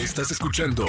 Estás escuchando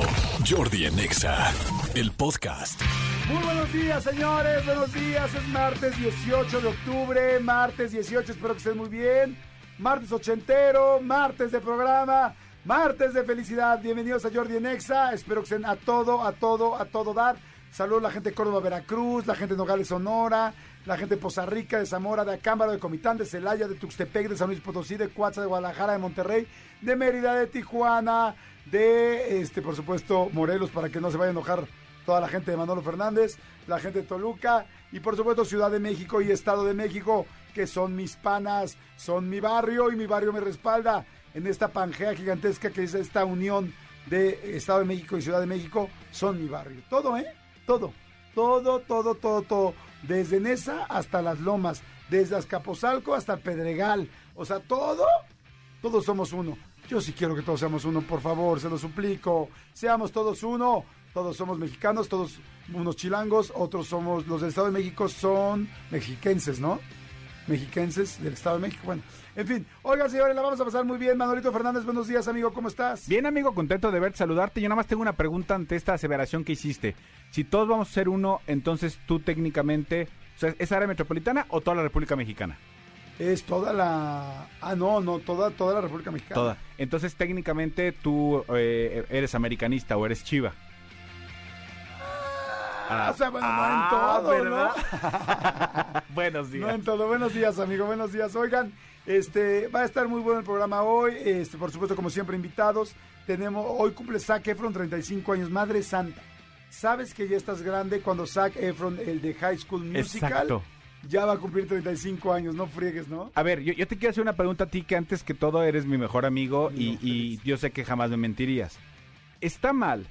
Jordi en Exa, el podcast. Muy buenos días, señores. Buenos días. Es martes 18 de octubre. Martes 18. Espero que estén muy bien. Martes ochentero. Martes de programa. Martes de felicidad. Bienvenidos a Jordi en Exa. Espero que estén a todo, a todo, a todo dar. Saludos a la gente de Córdoba, Veracruz, la gente de Nogales, Sonora, la gente de Poza Rica, de Zamora, de Acámbaro, de Comitán, de Celaya, de Tuxtepec, de San Luis Potosí, de Cuatza, de Guadalajara, de Monterrey, de Mérida, de Tijuana, de, este, por supuesto, Morelos, para que no se vaya a enojar toda la gente de Manolo Fernández, la gente de Toluca y, por supuesto, Ciudad de México y Estado de México, que son mis panas, son mi barrio y mi barrio me respalda en esta pangea gigantesca que es esta unión de Estado de México y Ciudad de México, son mi barrio. Todo, ¿eh? Todo, todo, todo, todo, todo. Desde Nesa hasta Las Lomas, desde Azcapotzalco hasta Pedregal. O sea, todo, todos somos uno. Yo sí quiero que todos seamos uno, por favor, se lo suplico. Seamos todos uno. Todos somos mexicanos, todos unos chilangos, otros somos, los del Estado de México son mexiquenses, ¿no? Mexiquenses del Estado de México. Bueno, en fin. Oigan, señores, la vamos a pasar muy bien. Manolito Fernández, buenos días, amigo, ¿cómo estás? Bien, amigo, contento de verte, saludarte. Yo nada más tengo una pregunta ante esta aseveración que hiciste. Si todos vamos a ser uno, entonces tú técnicamente, o sea, ¿es área metropolitana o toda la República Mexicana? Es toda la... Ah, no, no, toda, toda la República Mexicana. Toda. Entonces técnicamente tú eh, eres americanista o eres chiva. Ah, o sea, bueno, no en Ah, todo, ¿verdad? ¿no? Buenos días. No en todo. Buenos días, amigo. Buenos días. Oigan, este va a estar muy bueno el programa hoy. Este, por supuesto, como siempre, invitados. Tenemos, hoy cumple Zac Efron 35 años, Madre Santa. ¿Sabes que ya estás grande cuando Zac Efron, el de High School Musical, Exacto. Ya va a cumplir 35 años? No friegues, ¿no? A ver, yo, yo te quiero hacer una pregunta a ti que antes que todo eres mi mejor amigo y, No, y yo sé que jamás me mentirías. ¿Está mal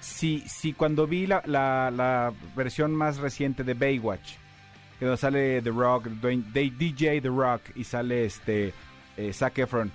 si, si cuando vi la, la- la versión más reciente de Baywatch, que donde sale The Rock, Dwayne- de- DJ The Rock y sale este eh, Zac Efron,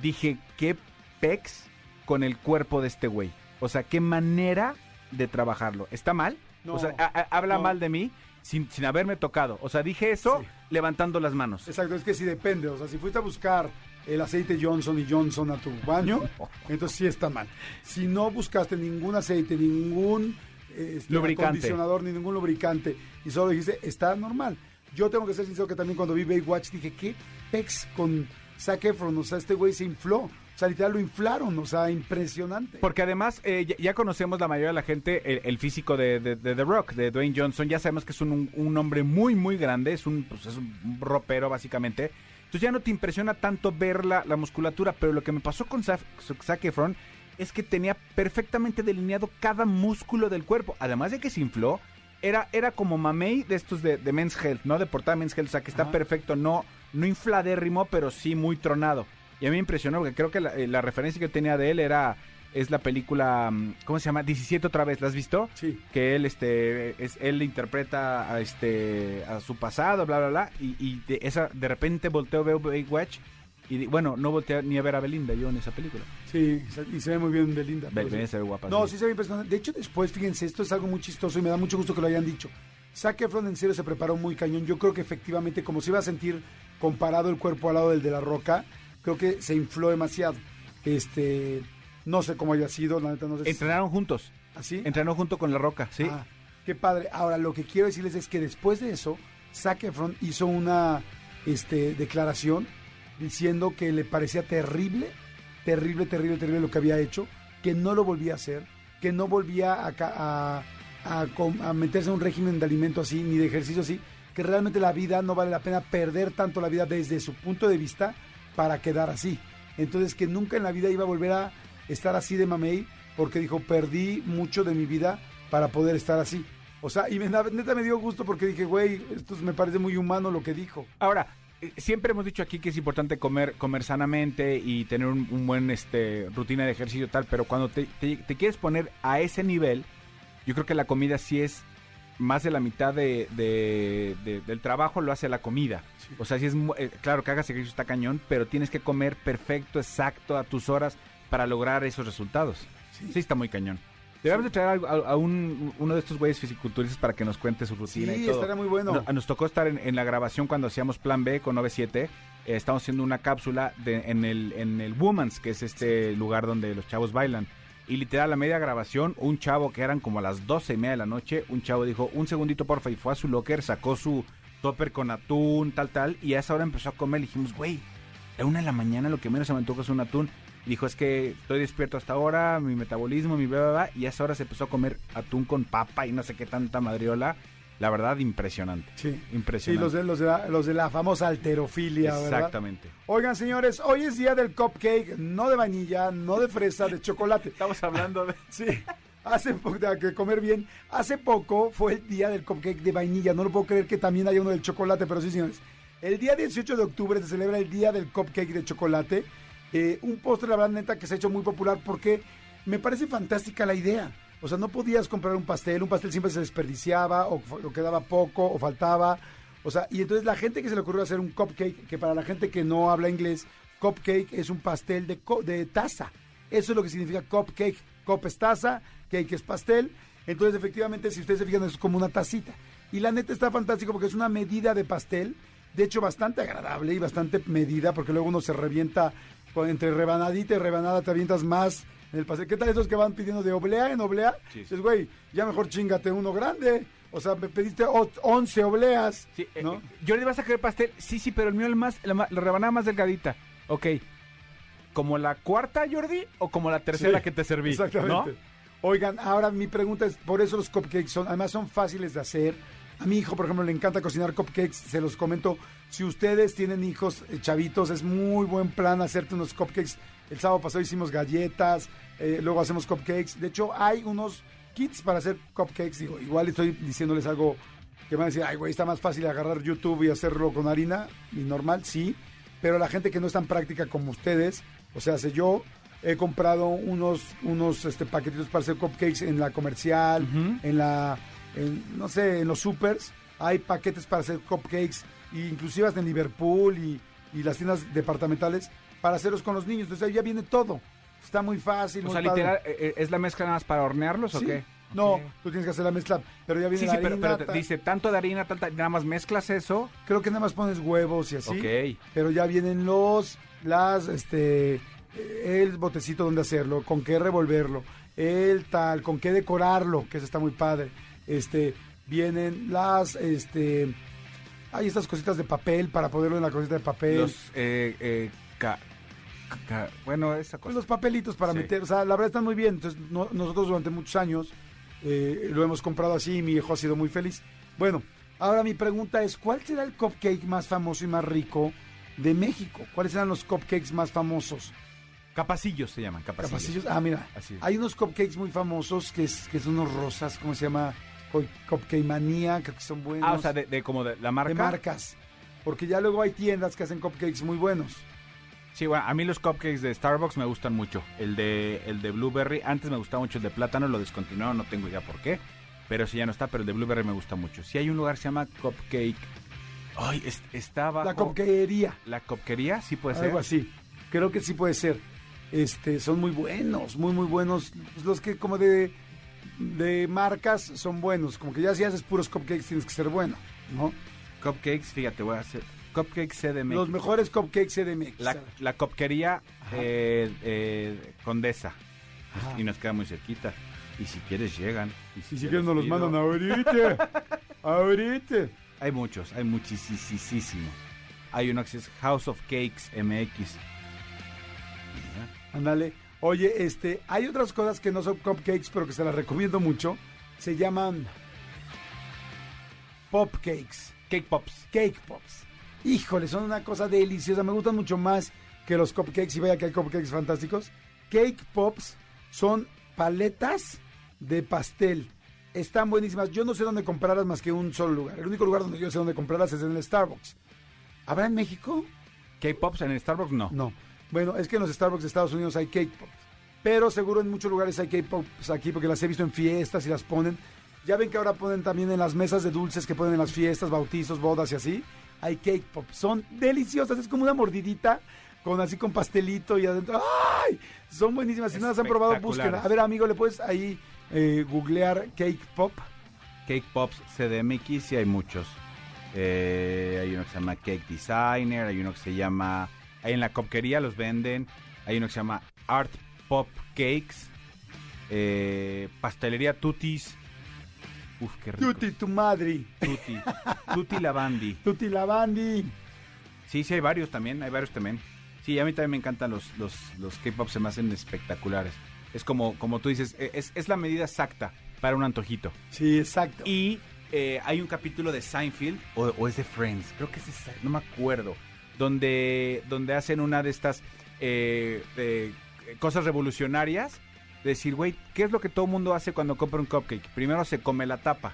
dije, qué pex con el cuerpo de este güey? O sea, qué manera de trabajarlo. ¿Está mal? No, o sea, a- a- habla no. mal de mí sin, sin haberme tocado. O sea, dije eso Sí. levantando las manos. Exacto, es que sí depende. O sea, si fuiste a buscar el aceite Johnson y Johnson a tu baño, entonces sí está mal. Si no buscaste ningún aceite, ningún este, Lubricante. acondicionador, ni ningún lubricante, y solo dijiste, está normal. Yo tengo que ser sincero que también cuando vi Baywatch dije, ¿qué pex con Zac Efron? O sea, este güey se infló. O sea, literal lo inflaron, o sea, impresionante. Porque además eh, ya, ya conocemos la mayoría de la gente el, el físico de, de- de The Rock, de Dwayne Johnson. Ya sabemos que es un, un hombre muy, muy grande. Es un, pues, es un ropero, básicamente. Entonces ya no te impresiona tanto ver la, la musculatura. Pero lo que me pasó con Zac, Zac Efron es que tenía perfectamente delineado cada músculo del cuerpo. Además de que se infló, era, era como mamey de estos de, de Men's Health, ¿no? De portada Men's Health. O sea, que está Ajá. perfecto. No, no infladérrimo, pero sí muy tronado. Y a mí me impresionó porque creo que la, eh, la referencia que yo tenía de él era es la película mm, ¿cómo se llama? 17 otra vez, ¿la has visto? Sí. Que él este es él interpreta a este a su pasado, bla bla bla y, y de esa de repente volteo veo Baywatch y bueno, no volteé ni a ver a Belinda yo en esa película. Sí, y se ve muy bien Belinda. Be- sí. Belinda se ve guapa. No, sí. sí se ve impresionante. De hecho, después, fíjense, esto es algo muy chistoso y me da mucho gusto que lo hayan dicho. Zac Efron en serio se preparó muy cañón. Yo creo que efectivamente, como se iba a sentir comparado el cuerpo al lado del de la roca, creo que se infló demasiado. Este, no sé cómo haya sido, la neta no sé. Entrenaron juntos. ¿Así? Entrenó junto con La Roca, sí. Ah, qué padre. Ahora, lo que quiero decirles es que después de eso, Zac Efron hizo una este, declaración diciendo que le parecía terrible, terrible, terrible, terrible lo que había hecho, que no lo volvía a hacer, que no volvía a, a, a a meterse en un régimen de alimento así, ni de ejercicio así, que realmente la vida no vale la pena perder tanto la vida desde su punto de vista para quedar así. Entonces que nunca en la vida iba a volver a estar así de mamey, porque dijo, perdí mucho de mi vida para poder estar así. O sea, y neta me dio gusto porque dije, güey, esto me parece muy humano lo que dijo. Ahora, eh, siempre hemos dicho aquí que es importante comer, comer sanamente y tener un, buen este rutina de ejercicio tal, pero cuando te quieres poner a ese nivel, yo creo que la comida sí es más de la mitad de, de- de- del trabajo lo hace la comida. Sí. O sea, sí es eh, claro que hagas ejercicio está cañón, pero tienes que comer perfecto, exacto, a tus horas para lograr esos resultados. Sí. Sí, está muy cañón. Debemos de traer a, a- a un, uno de estos güeyes fisiculturistas para que nos cuente su rutina Sí, y todo. estaría muy bueno. No- nos tocó estar en, en la grabación cuando hacíamos Plan B con 97. eh, estamos haciendo una cápsula de, en, el, en el Woman's, que es este lugar donde los chavos bailan. Y literal, a media grabación, un chavo que eran como las doce y media de la noche, un chavo dijo, un segundito porfa, y fue a su locker, sacó su topper con atún, tal, tal, y a esa hora empezó a comer. Le dijimos, güey, a una de la mañana lo que menos se me antoja es un atún. Dijo, es que estoy despierto hasta ahora, mi metabolismo, mi bla", y a esa hora se empezó a comer atún con papa y no sé qué tanta madriola. La verdad, impresionante. Sí. Sí, Impresionante. los de, los de, la, los de la famosa alterofilia, ¿verdad? Exactamente. Oigan, señores, hoy es día del cupcake, no de vainilla, no de fresa, de chocolate. Estamos hablando de... Sí, hace poco, que comer bien. Hace poco fue el día del cupcake de vainilla. No lo puedo creer que también haya uno del chocolate, pero sí, señores. El día 18 de octubre se celebra el día del cupcake de chocolate. Eh, un postre, la verdad, neta, que se ha hecho muy popular porque me parece fantástica la idea. O sea, no podías comprar un pastel, un pastel siempre se desperdiciaba o, quedaba poco o faltaba. O sea, y entonces la gente que se le ocurrió hacer un cupcake, que para la gente que no habla inglés, cupcake es un pastel de, de taza. Eso es lo que significa cupcake. Cup es taza, cake es pastel. Entonces, efectivamente, si ustedes se fijan, es como una tacita. Y la neta está fantástico porque es una medida de pastel. De hecho, bastante agradable y bastante medida, porque luego uno se revienta entre rebanadita y rebanada, te avientas más en el pastel. ¿Qué tal esos que van pidiendo de oblea en oblea? Sí. Dices, güey, ya mejor chingate uno grande. O sea, me pediste o- 11 obleas. Sí, eh, ¿no? eh, yo le vas a querer pastel, sí, sí, pero el mío el más, la, la rebanada más delgadita. Ok. ¿Como la cuarta, Jordi? ¿O como la tercera Sí, que te serví? Exactamente. ¿no? Oigan, ahora mi pregunta es, por eso los cupcakes son, además son fáciles de hacer. A mi hijo, por ejemplo, le encanta cocinar cupcakes, se los comento. Si ustedes tienen hijos eh, chavitos, es muy buen plan hacerte unos cupcakes. El sábado pasado hicimos galletas, eh, luego hacemos cupcakes. De hecho, hay unos kits para hacer cupcakes. Digo, igual estoy diciéndoles algo que van a decir, ay, güey, está más fácil agarrar YouTube y hacerlo con harina. Y normal, sí. Pero la gente que no es tan práctica como ustedes, o sea, sé yo, he comprado unos, unos este, paquetitos para hacer cupcakes en la comercial, en la, en, no sé, en los supers. Hay paquetes para hacer cupcakes, e inclusive en Liverpool y, y las tiendas departamentales, para hacerlos con los niños. Entonces ahí ya viene todo. Está muy fácil. O muy sea, padre. literal, eh, eh, ¿es la mezcla nada más para hornearlos o qué? No, tú tienes que hacer la mezcla, pero ya viene Sí, la sí, pero, harina, pero te ta- dice tanto de harina, tanta, nada más mezclas eso. creo que nada más pones huevos y así. Ok. Pero ya vienen los, las, este, el botecito donde hacerlo, con qué revolverlo, el tal, con qué decorarlo, que eso está muy padre. Este, vienen las, este, hay estas cositas de papel para ponerlo en la cosita de papel. Los, eh, eh, ca- ca- bueno, esa cosa. los papelitos para Sí. meter, o sea, la verdad están muy bien. Entonces, no- nosotros durante muchos años eh, lo hemos comprado así y mi hijo ha sido muy feliz. Bueno, ahora mi pregunta es, ¿cuál será el cupcake más famoso y más rico de México? ¿Cuáles serán los cupcakes más famosos? Capacillos se llaman, capacillos. Capacillos. Ah, mira, Así es. hay unos cupcakes muy famosos que, es, que son unos rosas, ¿cómo se llama? Cupcake Manía, creo que son buenos. Ah, o sea, de, de como de la marca. de marcas. Porque ya luego hay tiendas que hacen cupcakes muy buenos. Sí, bueno, a mí los cupcakes de Starbucks me gustan mucho. El de, el de Blueberry, antes me gustaba mucho el de plátano, lo descontinuaron, no tengo idea por qué. Pero si ya no está, pero el de Blueberry me gusta mucho. Si hay un lugar que se llama Cupcake. Ay, es- está abajo. La cupcakería. La cupquería, sí puede ser. Algo así. Creo que sí puede ser. Este, son muy buenos, muy muy buenos. Los que como de de marcas son buenos, como que ya si haces puros cupcakes tienes que ser bueno, ¿no? Cupcakes, fíjate, voy a hacer. Cupcakes CDMX. Los mejores cupcakes CDMX. La, la cupquería Ajá. eh, eh, Condesa. Ajá. Y nos queda muy cerquita. Y si quieres, llegan. Y Y si quieres nos los pido. mandan ahorita. ahorita. Hay muchos, hay muchísimo. Hay uno que es House of Cakes MX. Ándale. Oye, este, hay otras cosas que no son cupcakes, pero que se las recomiendo mucho. Se llaman pop cakes. Cake Pops. Cake Pops. Híjole, son una cosa deliciosa. Me gustan mucho más que los cupcakes. Y vaya que hay cupcakes fantásticos. Cake Pops son paletas de pastel. Están buenísimas. Yo no sé dónde comprarlas más que un solo lugar. El único lugar donde yo sé dónde comprarlas es en el Starbucks. ¿Habrá en México? Cake Pops en el Starbucks no. No. Bueno, es que en los Starbucks de Estados Unidos hay Cake Pops. Pero seguro en muchos lugares hay Cake Pops aquí porque las he visto en fiestas y las ponen. Ya ven que ahora ponen también en las mesas de dulces que ponen en las fiestas, bautizos, bodas y así. Hay Cake Pops. Son deliciosas. Es como una mordidita con así con pastelito y adentro. ¡Ay! Son buenísimas. Si no las han probado, Espectaculares. búsquenla. A ver, amigo, ¿le puedes ahí eh, googlear Cake Pop? Cake Pops CDMX y hay muchos. eh, hay uno que se llama Cake Designer, hay uno que se llama... En la copquería los venden, hay uno que se llama Art Pop Cakes, eh, Pastelería Tutis. Uf, qué rico. Tuti, tu madre. Tuti. Tuti Lavandi. Tuti Lavandi. Sí, sí, hay varios también, hay varios también. Sí, a mí también me encantan los, los, los K-pop, se me hacen espectaculares. Es como, como tú dices, e, es, es la medida exacta para un antojito. Sí, exacto. Y eh, hay un capítulo de Seinfeld, o, o es de Friends, creo que es de no me acuerdo, donde, donde hacen una de estas eh, eh, cosas revolucionarias. de Decir, güey, ¿qué es lo que todo el mundo hace cuando compra un cupcake? Primero se come la tapa.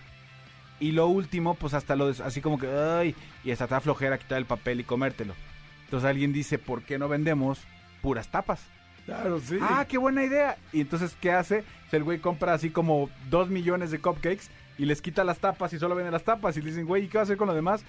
Y lo último, pues hasta lo así como que, ay, y hasta te da flojera quitar el papel y comértelo. Entonces alguien dice, ¿por qué no vendemos puras tapas? Claro, sí. Ah, qué buena idea. Y entonces, ¿qué hace? El güey compra así como dos millones de cupcakes y les quita las tapas y solo vende las tapas. Y le dicen, güey, ¿y qué va a hacer con lo demás?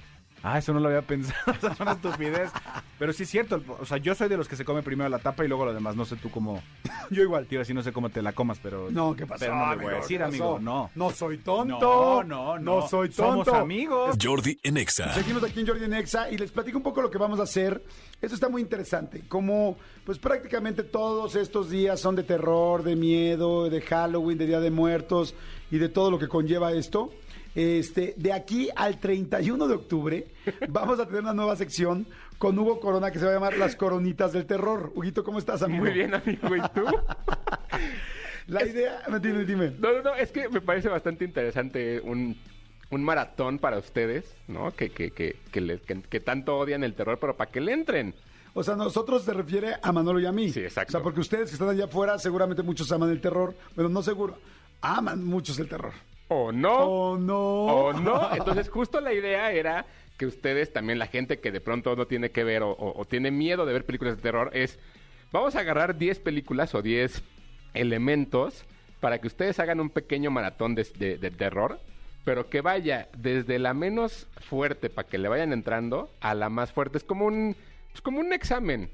Ah, eso no lo había pensado. Esa es una estupidez. Pero sí es cierto. O sea, yo soy de los que se come primero la tapa y luego lo demás. No sé tú cómo. Yo igual. Tío, así no sé cómo te la comas, pero. No, ¿qué pasó? Pero no le voy a amigo? decir, ¿Qué amigo. No. No soy tonto. No, no, no. No soy tonto. Somos amigos. Jordi en Exa. Seguimos aquí en Jordi Nexa y les platico un poco lo que vamos a hacer. Esto está muy interesante. Como, pues prácticamente todos estos días son de terror, de miedo, de Halloween, de Día de Muertos y de todo lo que conlleva esto. Este, de aquí al 31 de octubre vamos a tener una nueva sección con Hugo Corona que se va a llamar Las Coronitas del Terror. Huguito, ¿cómo estás, amigo? Muy bien, amigo. ¿Y tú? La idea, dime, dime. No, no, no, es que me parece bastante interesante un, un maratón para ustedes, ¿no? Que, que, que, que, les- que- que tanto odian el terror, pero para que le entren. O sea, nosotros se refiere a Manolo y a mí. Sí, exacto. O sea, porque ustedes que están allá afuera, seguramente muchos aman el terror. Bueno, no seguro. Aman muchos el terror. ¿O no? Oh, no. ¿O no? Entonces, justo la idea era que ustedes, también la gente que de pronto no tiene que ver o, o- o tiene miedo de ver películas de terror, es, vamos a agarrar 10 películas o 10 elementos para que ustedes hagan un pequeño maratón de, de- de terror, pero que vaya desde la menos fuerte para que le vayan entrando a la más fuerte. Es como un, pues como un examen,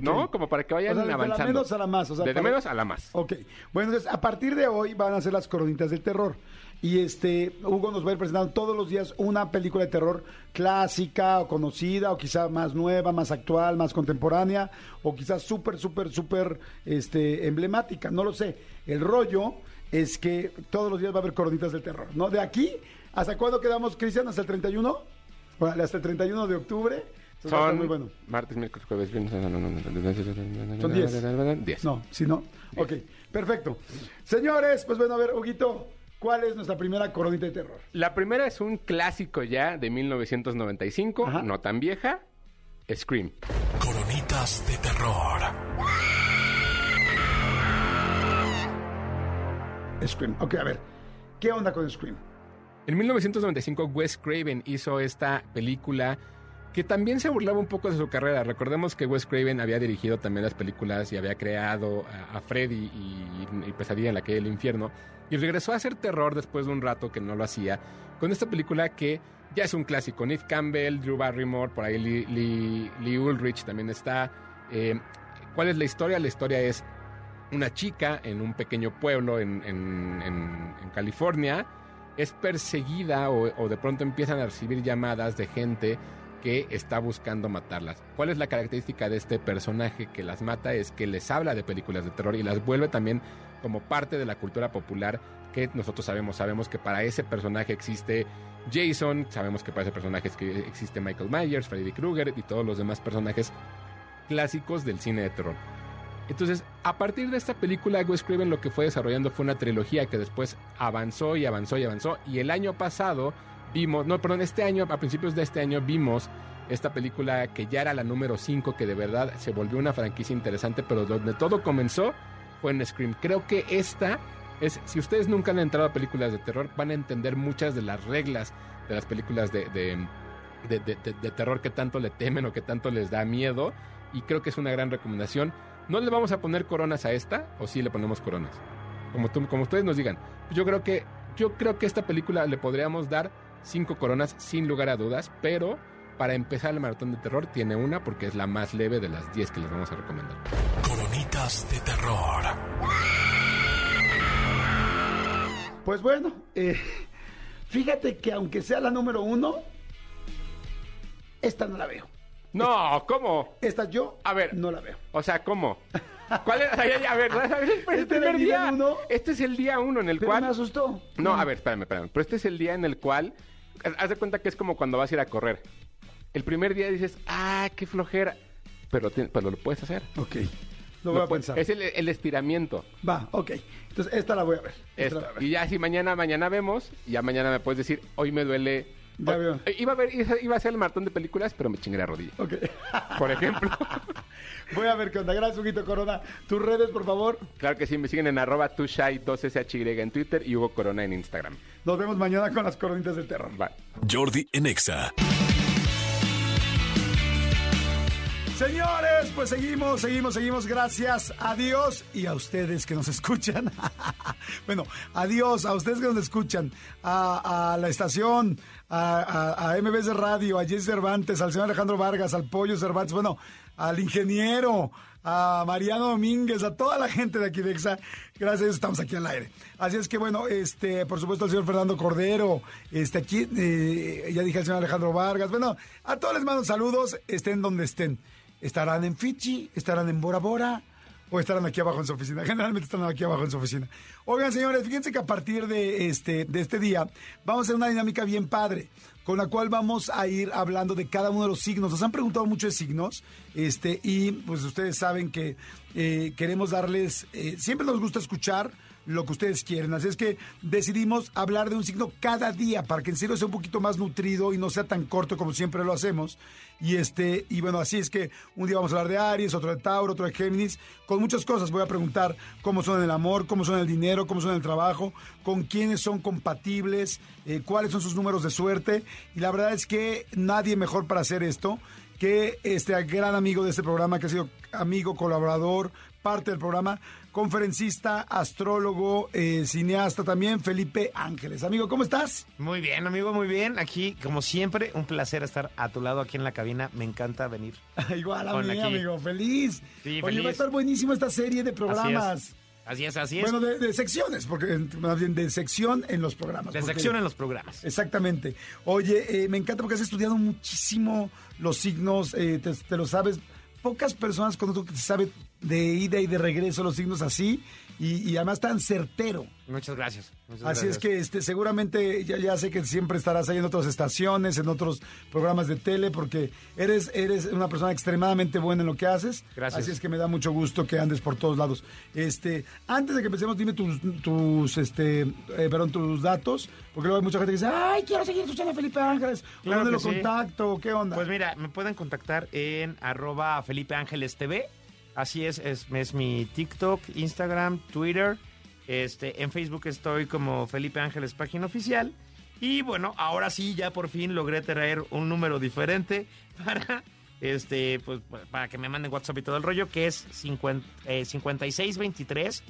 ¿no? Como para que vayan O sea, desde la avanzando. menos a la más, o sea, desde para- menos a la más. Ok. Bueno, entonces, a partir de hoy van a ser las coronitas del terror. Y este, Hugo nos va a ir presentando todos los días una película de terror clásica o conocida, o quizá más nueva, más actual, más contemporánea, o quizás súper, súper, súper este, emblemática. No lo sé. El rollo es que todos los días va a haber coronitas del terror, ¿no? De aquí, ¿hasta cuándo quedamos, Cristian? ¿Hasta el 31? Órale, hasta el 31 de octubre. Son muy bueno. martes, miércoles, jueves, viernes. no, no, no, no, no, no, Son 10. 10. No, si no. Ok, perfecto. Señores, pues bueno, a ver, Huguito, ¿cuál es nuestra primera coronita de terror? La primera es un clásico ya de 1995, Ajá. no tan vieja, Scream. Coronitas de terror. Scream. Ok, a ver, ¿qué onda con Scream? En 1995 Wes Craven hizo esta película que también se burlaba un poco de su carrera. Recordemos que Wes Craven había dirigido también las películas y había creado a, Freddy y, Pesadilla en la calle del infierno. Y regresó a hacer terror después de un rato que no lo hacía con esta película que ya es un clásico. Neve Campbell, Drew Barrymore, por ahí Lee, Lee- Lee Ulrich también está. Eh, ¿Cuál es la historia? La historia es una chica en un pequeño pueblo en, California es perseguida o de pronto empiezan a recibir llamadas de gente que está buscando matarlas. ¿Cuál es la característica de este personaje que las mata? Es que les habla de películas de terror y las vuelve también como parte de la cultura popular que nosotros sabemos. Sabemos que para ese personaje existe Jason, sabemos que para ese personaje existe Michael Myers, Freddy Krueger y todos los demás personajes clásicos del cine de terror. Entonces, a partir de esta película, Wes Craven lo que fue desarrollando fue una trilogía que después avanzó y avanzó y avanzó. Y el año pasado vimos, no, perdón, este año, a principios de este año vimos esta película que ya era la número 5, que de verdad se volvió una franquicia interesante, pero donde todo comenzó fue en Scream. Creo que esta es, si ustedes nunca han entrado a películas de terror, van a entender muchas de las reglas de las películas de, de, de- terror que tanto le temen o que tanto les da miedo. Y creo que es una gran recomendación. No le vamos a poner coronas a esta, o sí le ponemos coronas. Como, tú- como ustedes nos digan. Yo creo que yo creo que esta película le podríamos dar cinco coronas sin lugar a dudas, pero para empezar el maratón de terror tiene una porque es la más leve de las 10 que les vamos a recomendar. Coronitas de terror. Pues bueno, eh, fíjate que aunque sea la número uno, esta no la veo. No, ¿cómo? Esta yo A ver. no la veo. O sea, ¿cómo? ¿Cuál es? A ver, a ver, Este era primer día día. uno. Este es el día uno en el Pero cual... me asustó. No, a ver, espérame, espérame. Pero este es el día en el cual... haz- de cuenta que es como cuando vas a ir a correr. El primer día dices, ah, qué flojera. Pero, pero lo puedes hacer. Ok. Lo voy a pensar. Es el, el estiramiento. Va, ok. Entonces, esta la voy a ver. Esta Esto. la voy a ver. Y ya si mañana, mañana vemos, ya mañana me puedes decir, hoy me duele... Ya hoy- veo. Iba a, ver, iba a hacer el maratón de películas, pero me chingué la rodilla. Ok. Por ejemplo. voy a ver qué onda. Gracias, Huguito Corona. Tus redes, por favor. claro que sí, me siguen en arroba tushai2shy en Twitter y Hugo Corona en Instagram. Nos vemos mañana con las coronitas del terror. Va. Jordi en Exa. Señores, pues seguimos, seguimos, seguimos. Gracias a Dios y a ustedes que nos escuchan. bueno, adiós a ustedes que nos escuchan, a, a la estación, a, a, a MBS Radio, a Jesse Cervantes, al señor Alejandro Vargas, al Pollo Cervantes, bueno, al ingeniero, a Mariano Domínguez, a toda la gente de aquí de EXA. Gracias estamos aquí al aire. Así es que bueno, este, por supuesto al señor Fernando Cordero, este aquí, eh, ya dije al señor Alejandro Vargas. Bueno, a todos les mando saludos, estén donde estén. Estarán en Fiji, estarán en Bora Bora o estarán aquí abajo en su oficina. Generalmente están aquí abajo en su oficina. Oigan, señores, fíjense que a partir de este, de este día vamos a hacer una dinámica bien padre con la cual vamos a ir hablando de cada uno de los signos. Nos han preguntado mucho de signos, este, y pues ustedes saben que eh, queremos darles, eh, siempre nos gusta escuchar lo que ustedes quieren. Así es que decidimos hablar de un signo cada día para que en serio sea un poquito más nutrido y no sea tan corto como siempre lo hacemos. Y este, y bueno, así es que un día vamos a hablar de Aries, otro de Tauro, otro de Géminis, con muchas cosas. Voy a preguntar cómo son el amor, cómo son el dinero, cómo son el trabajo, con quiénes son compatibles, eh, cuáles son sus números de suerte. Y la verdad es que nadie mejor para hacer esto que este gran amigo de este programa, que ha sido amigo, colaborador, parte del programa, conferencista, astrólogo, eh, cineasta también, Felipe Ángeles. Amigo, ¿cómo estás? Muy bien, amigo, muy bien. Aquí, como siempre, un placer estar a tu lado aquí en la cabina. Me encanta venir. Igual a mí, amigo, feliz. Sí, Oye, feliz. va a estar buenísima esta serie de programas. Así es, así es. Bueno, de, de secciones, porque más bien de sección en los programas. de sección en los programas. Exactamente. Oye, eh, me encanta porque has estudiado muchísimo los signos, eh, te, te lo sabes. Pocas personas conozco que te sabe de ida y de regreso los signos así y, y además tan certero. Muchas gracias. muchas Así es que este, seguramente ya, ya sé que siempre estarás ahí en otras estaciones, en otros programas de tele, porque eres, eres una persona extremadamente buena en lo que haces. Gracias. Así es que me da mucho gusto que andes por todos lados. Este, antes de que empecemos, dime tus, tus, este, eh, perdón, tus datos, porque luego hay mucha gente que dice, ay, quiero seguir escuchando a Felipe Ángeles. Claro ¿Dónde lo sí. contacto? ¿Qué onda? Pues mira, me pueden contactar en arroba Felipe Ángeles TV. Así es, es, es mi TikTok, Instagram, Twitter. Este, en Facebook estoy como Felipe Ángeles Página Oficial. Y bueno, ahora sí, ya por fin logré traer un número diferente para, este, pues, para que me manden WhatsApp y todo el rollo, que es 50, eh, 5623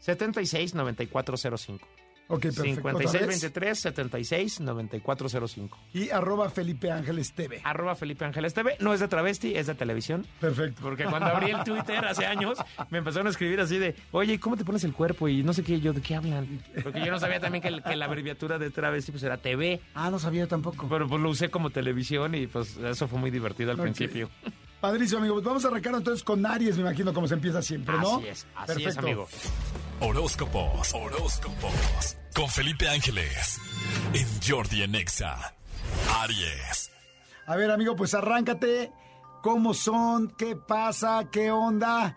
769405. Ok, perfecto. ¿Otra vez? 5623 769405. Y arroba Felipe Ángeles TV. Arroba Felipe Ángeles TV. No es de travesti, es de televisión. Perfecto. Porque cuando abrí el Twitter hace años, me empezaron a escribir así de, oye, ¿cómo te pones el cuerpo? Y no sé qué, yo, ¿de qué hablan? Porque yo no sabía también que, el- que la abreviatura de travesti pues era TV. Ah, no sabía tampoco. Pero pues lo usé como televisión y pues eso fue muy divertido al principio. Padrísimo, amigo. Pues vamos a arrancar entonces con Aries, me imagino, como se empieza siempre, ¿no? Así es, así es, Perfecto. amigo. Horóscopos, horóscopos. Con Felipe Ángeles. En Jordi en Exa. Aries. A ver, amigo, pues arráncate. ¿Cómo son? ¿Qué pasa? ¿Qué onda?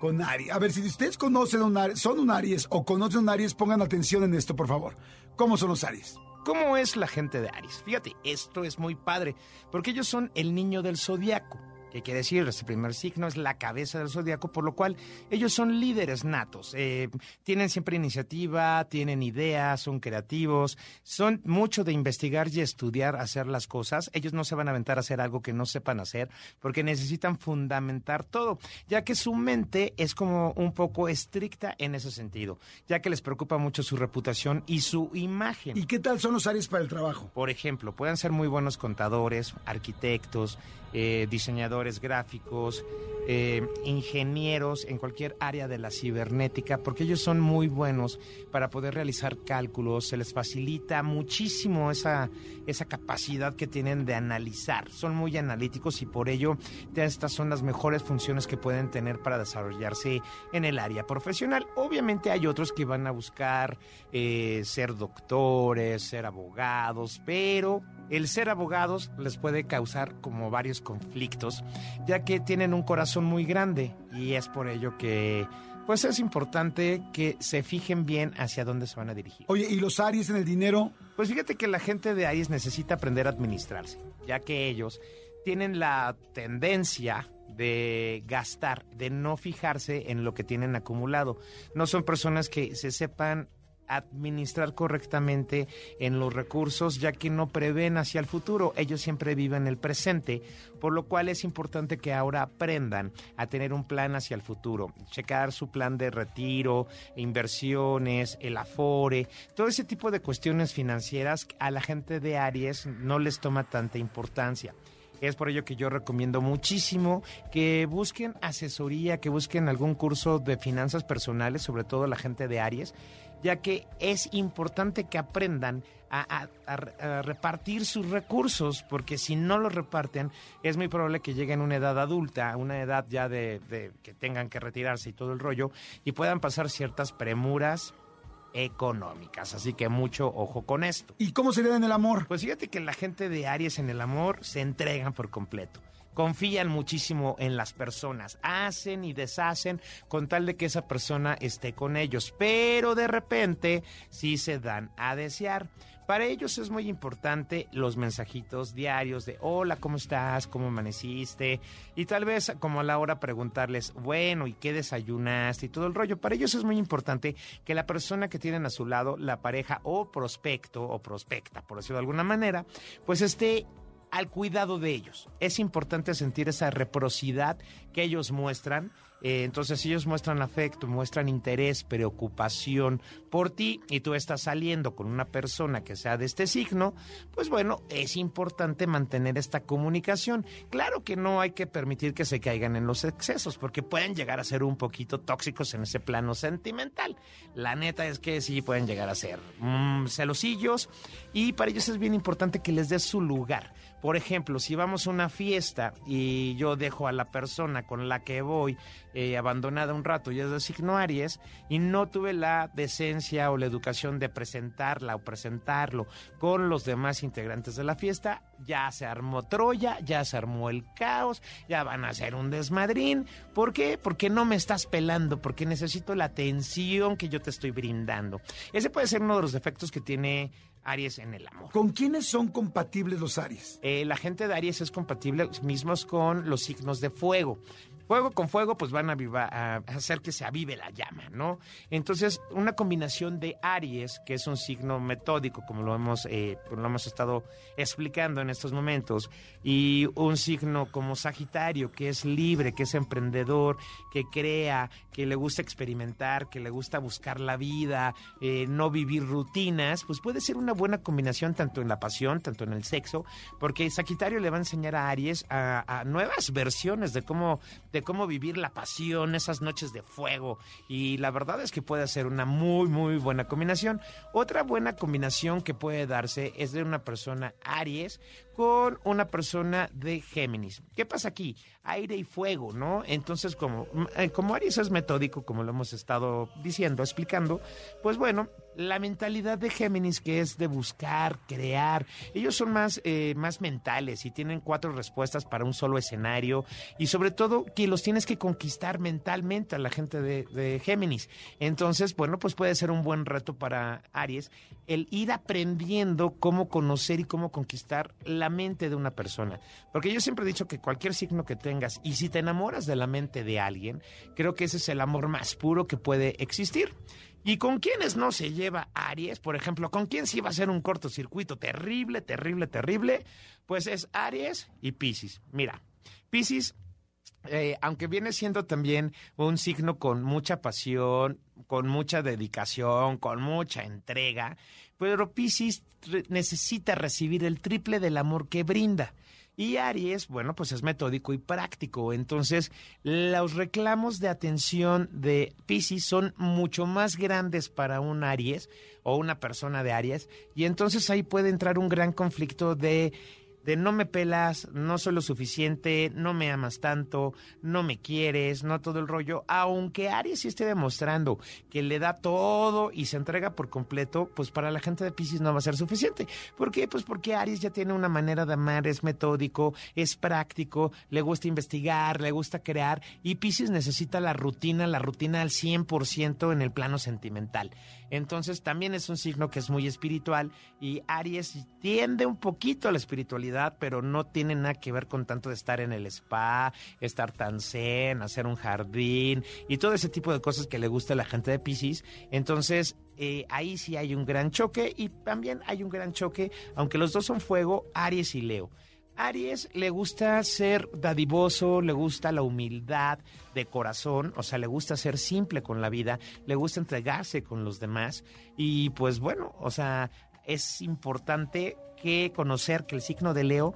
Con Aries. A ver, si ustedes conocen un Aries, son un Aries o conocen un Aries, pongan atención en esto, por favor. ¿Cómo son los Aries? ¿Cómo es la gente de Aries? Fíjate, esto es muy padre, porque ellos son el niño del zodiaco. ¿Qué quiere decir? Este primer signo es la cabeza del zodiaco, por lo cual ellos son líderes natos. eh, tienen siempre iniciativa, tienen ideas, son creativos, son mucho de investigar y estudiar, hacer las cosas. Ellos no se van a aventar a hacer algo que no sepan hacer, porque necesitan fundamentar todo, ya que su mente es como un poco estricta en ese sentido, ya que les preocupa mucho su reputación y su imagen. ¿Y qué tal son los Aries para el trabajo? Por ejemplo, pueden ser muy buenos contadores, arquitectos, eh, diseñadores gráficos, eh, ingenieros en cualquier área de la cibernética, porque ellos son muy buenos para poder realizar cálculos, se les facilita muchísimo esa, esa capacidad que tienen de analizar, son muy analíticos y por ello estas son las mejores funciones que pueden tener para desarrollarse en el área profesional. Obviamente hay otros que van a buscar eh, ser doctores, ser abogados, pero el ser abogados les puede causar como varios conflictos, ya que tienen un corazón muy grande y es por ello que pues es importante que se fijen bien hacia dónde se van a dirigir. Oye, ¿y los Aries en el dinero? Pues fíjate que la gente de Aries necesita aprender a administrarse, ya que ellos tienen la tendencia de gastar, de no fijarse en lo que tienen acumulado. No son personas que se sepan administrar correctamente en los recursos, ya que no prevén hacia el futuro, ellos siempre viven el presente, por lo cual es importante que ahora aprendan a tener un plan hacia el futuro, checar su plan de retiro, inversiones, el afore, todo ese tipo de cuestiones financieras a la gente de Aries no les toma tanta importancia. Es por ello que yo recomiendo muchísimo que busquen asesoría, que busquen algún curso de finanzas personales, sobre todo la gente de Aries, ya que es importante que aprendan a, repartir sus recursos, porque si no los reparten, es muy probable que lleguen a una edad adulta, a una edad ya de, de que tengan que retirarse y todo el rollo, y puedan pasar ciertas premuras, económicas. Así que mucho ojo con esto. ¿Y cómo se ve en el amor? Pues fíjate que la gente de Aries en el amor se entregan por completo. Confían muchísimo en las personas, hacen y deshacen con tal de que esa persona esté con ellos, pero de repente sí se dan a desear. Para ellos es muy importante los mensajitos diarios de hola, ¿cómo estás? ¿Cómo amaneciste? Y tal vez como a la hora preguntarles, bueno, ¿y qué desayunaste? Y todo el rollo. Para ellos es muy importante que la persona que tienen a su lado, la pareja o prospecto o prospecta, por decirlo de alguna manera, pues esté al cuidado de ellos. Es importante sentir esa reciprocidad que ellos muestran eh, entonces ellos muestran afecto, muestran interés, preocupación por ti y tú estás saliendo con una persona que sea de este signo, pues bueno, es importante mantener esta comunicación. Claro que no hay que permitir que se caigan en los excesos porque pueden llegar a ser un poquito tóxicos en ese plano sentimental. La neta es que sí pueden llegar a ser mm, celosillos y para ellos es bien importante que les des su lugar. Por ejemplo, si vamos a una fiesta y yo dejo a la persona con la que voy eh, abandonada un rato y es de signo Aries y no tuve la decencia o la educación de presentarla o presentarlo con los demás integrantes de la fiesta, ya se armó Troya, ya se armó el caos, ya van a hacer un desmadrín. ¿Por qué? Porque no me estás pelando, porque necesito la atención que yo te estoy brindando. Ese puede ser uno de los defectos que tiene Aries en el amor. ¿Con quiénes son compatibles los Aries? Eh, la gente de Aries es compatible mismos con los signos de fuego fuego con fuego, pues van a, hacer que se avive la llama, ¿no? Entonces, una combinación de Aries, que es un signo metódico, como lo hemos, eh, lo hemos estado explicando en estos momentos, y un signo como Sagitario, que es libre, que es emprendedor, que crea, que le gusta experimentar, que le gusta buscar la vida, eh, no vivir rutinas, pues puede ser una buena combinación tanto en la pasión, tanto en el sexo, porque Sagitario le va a enseñar a Aries a, a nuevas versiones de cómo de cómo vivir la pasión, esas noches de fuego. Y la verdad es que puede ser una muy, muy buena combinación. Otra buena combinación que puede darse es de una persona Aries con una persona de Géminis. ¿Qué pasa aquí? Aire y fuego, ¿no? Entonces, como, eh, como Aries es metódico, como lo hemos estado diciendo, explicando, pues bueno, la mentalidad de Géminis que es de buscar, crear, ellos son más, eh, más mentales y tienen cuatro respuestas para un solo escenario y sobre todo que los tienes que conquistar mentalmente a la gente de, de Géminis. Entonces, bueno, pues puede ser un buen reto para Aries el ir aprendiendo cómo conocer y cómo conquistar la mente de una persona. Porque yo siempre he dicho que cualquier signo que tengas, y si te enamoras de la mente de alguien, creo que ese es el amor más puro que puede existir. ¿Y con quiénes no se lleva Aries? Por ejemplo, ¿con quién sí va a ser un cortocircuito terrible, terrible, terrible? Pues es Aries y Pisces. Mira, Pisces eh, aunque viene siendo también un signo con mucha pasión, con mucha dedicación, con mucha entrega, pero Pisces necesita recibir el triple del amor que brinda. Y Aries, bueno, pues es metódico y práctico. Entonces, los reclamos de atención de Pisces son mucho más grandes para un Aries o una persona de Aries. Y entonces ahí puede entrar un gran conflicto de de no me pelas, no soy lo suficiente, no me amas tanto, no me quieres, no todo el rollo, aunque Aries sí esté demostrando que le da todo y se entrega por completo, pues para la gente de Pisces no va a ser suficiente. ¿Por qué? Pues porque Aries ya tiene una manera de amar, es metódico, es práctico, le gusta investigar, le gusta crear y Pisces necesita la rutina, la rutina al 100% en el plano sentimental. Entonces también es un signo que es muy espiritual y Aries tiende un poquito a la espiritualidad pero no tiene nada que ver con tanto de estar en el spa, estar tan zen, hacer un jardín y todo ese tipo de cosas que le gusta a la gente de Pisces. Entonces, eh, ahí sí hay un gran choque y también hay un gran choque, aunque los dos son fuego, Aries y Leo. Aries le gusta ser dadivoso, le gusta la humildad de corazón, o sea, le gusta ser simple con la vida, le gusta entregarse con los demás y pues bueno, o sea, es importante que conocer que el signo de Leo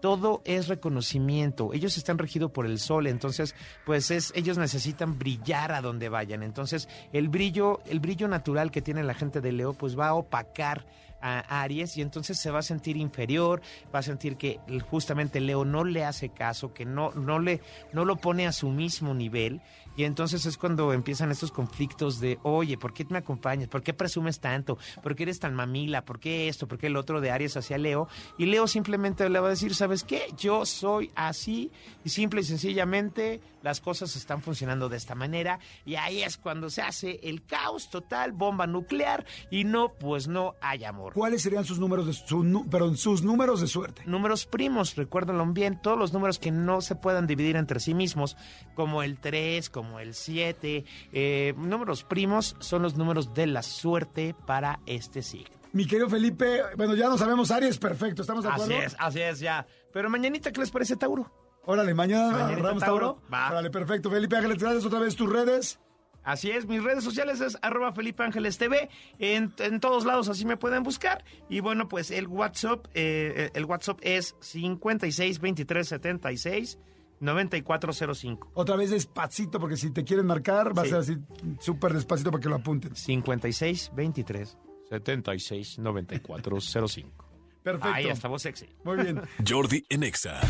todo es reconocimiento. Ellos están regidos por el sol, entonces, pues es, ellos necesitan brillar a donde vayan. Entonces, el brillo, el brillo natural que tiene la gente de Leo, pues va a opacar Aries y entonces se va a sentir inferior, va a sentir que justamente Leo no le hace caso, que no, no, le, no lo pone a su mismo nivel y entonces es cuando empiezan estos conflictos de, oye, ¿por qué me acompañas? ¿Por qué presumes tanto? ¿Por qué eres tan mamila? ¿Por qué esto? ¿Por qué el otro de Aries hacia Leo? Y Leo simplemente le va a decir, ¿sabes qué? Yo soy así y simple y sencillamente las cosas están funcionando de esta manera y ahí es cuando se hace el caos total, bomba nuclear y no, pues no hay amor. ¿Cuáles serían sus números de su, perdón, sus números de suerte? Números primos, recuérdenlo bien, todos los números que no se puedan dividir entre sí mismos, como el 3, como el 7. Eh, números primos son los números de la suerte para este signo. Mi querido Felipe, bueno, ya no sabemos Aries, perfecto, ¿estamos de acuerdo? Así es, así es, ya. Pero mañanita, ¿qué les parece Tauro? Órale, mañana Tauro. Tauro. Va. Órale, perfecto. Felipe Ángeles, gracias otra vez tus redes. Así es, mis redes sociales es arroba Felipe Ángeles TV. En, todos lados así me pueden buscar. Y bueno, pues el WhatsApp, eh, el WhatsApp es 56 23 76 9405. Otra vez despacito, porque si te quieren marcar, va a ser así súper despacito para que lo apunten. 56 23 76 9405. Perfecto. Ahí está, sexy. Muy bien. Jordi Enexa.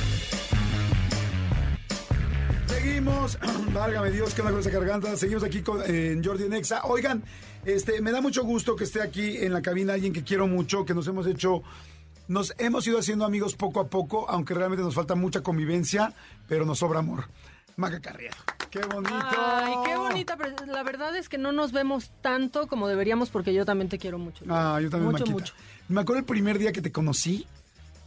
Seguimos, válgame Dios, que una cosa garganta. Seguimos aquí con en Jordi Enexa. Oigan, este, me da mucho gusto que esté aquí en la cabina alguien que quiero mucho, que nos hemos hecho nos hemos ido haciendo amigos poco a poco, aunque realmente nos falta mucha convivencia, pero nos sobra amor. Maca Carriero. Qué bonito. Ay, qué bonita. Pero la verdad es que no nos vemos tanto como deberíamos porque yo también te quiero mucho. Ah, yo también, mucho, mucho. Me acuerdo el primer día que te conocí.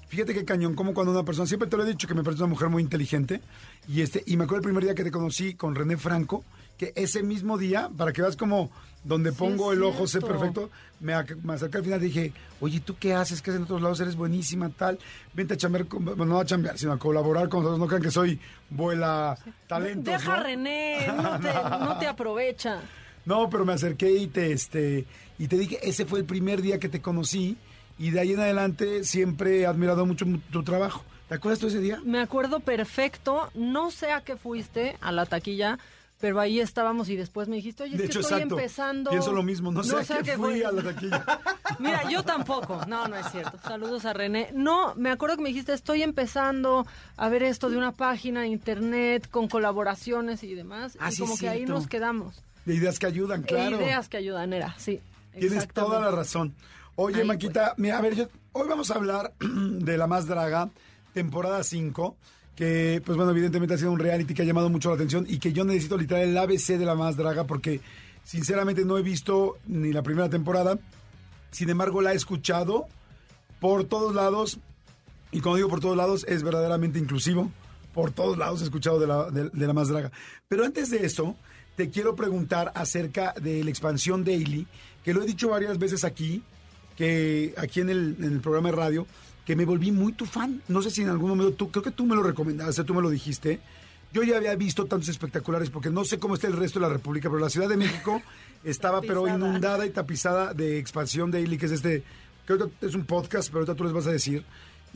Fíjate qué cañón, como cuando una persona, siempre te lo he dicho que me parece una mujer muy inteligente, y este, y me acuerdo el primer día que te conocí con René Franco, que ese mismo día, para que veas como donde pongo el ojo, sé perfecto, me, me, acerqué al final y dije, oye, ¿tú qué haces? ¿Qué haces en otros lados? Eres buenísima, tal. Vente a chambear, bueno, no a chambear, sino a colaborar con nosotros. No crean que soy vuela talento. Deja René, no te, no te aprovecha. No, pero me acerqué y te, este, y te dije, ese fue el primer día que te conocí y de ahí en adelante siempre he admirado mucho tu trabajo. ¿Te acuerdas tú ese día? Me acuerdo perfecto. No sé a qué fuiste a la taquilla, pero ahí estábamos y después me dijiste, oye, es que estoy empezando. Pienso lo mismo, no, sé a qué fui a la taquilla. Mira, yo tampoco. No, no es cierto. Saludos a René. No, me acuerdo que me dijiste, estoy empezando a ver esto de una página de internet con colaboraciones y demás. Ah, y como que ahí nos quedamos. De ideas que ayudan, claro. De ideas que ayudan, era, sí. Tienes toda la razón. Oye, Maquita, pues. mira, a ver, hoy vamos a hablar de La Más Draga, temporada 5 que pues bueno, evidentemente ha sido un reality que ha llamado mucho la atención y que yo necesito literal el ABC de la más draga porque sinceramente no he visto ni la primera temporada, sin embargo la he escuchado por todos lados y cuando digo por todos lados es verdaderamente inclusivo, por todos lados he escuchado de la, de, la más draga. Pero antes de eso, te quiero preguntar acerca de la expansión daily, que lo he dicho varias veces aquí, que aquí en el, en el programa de radio, que me volví muy tu fan. No sé si en algún momento tú, creo que tú me lo recomendaste, tú me lo dijiste. Yo ya había visto tantos espectaculares porque no sé cómo está el resto de la República, pero la Ciudad de México estaba pero inundada y tapizada de expansión de Ili, que es este, creo que es un podcast, pero ahorita tú les vas a decir.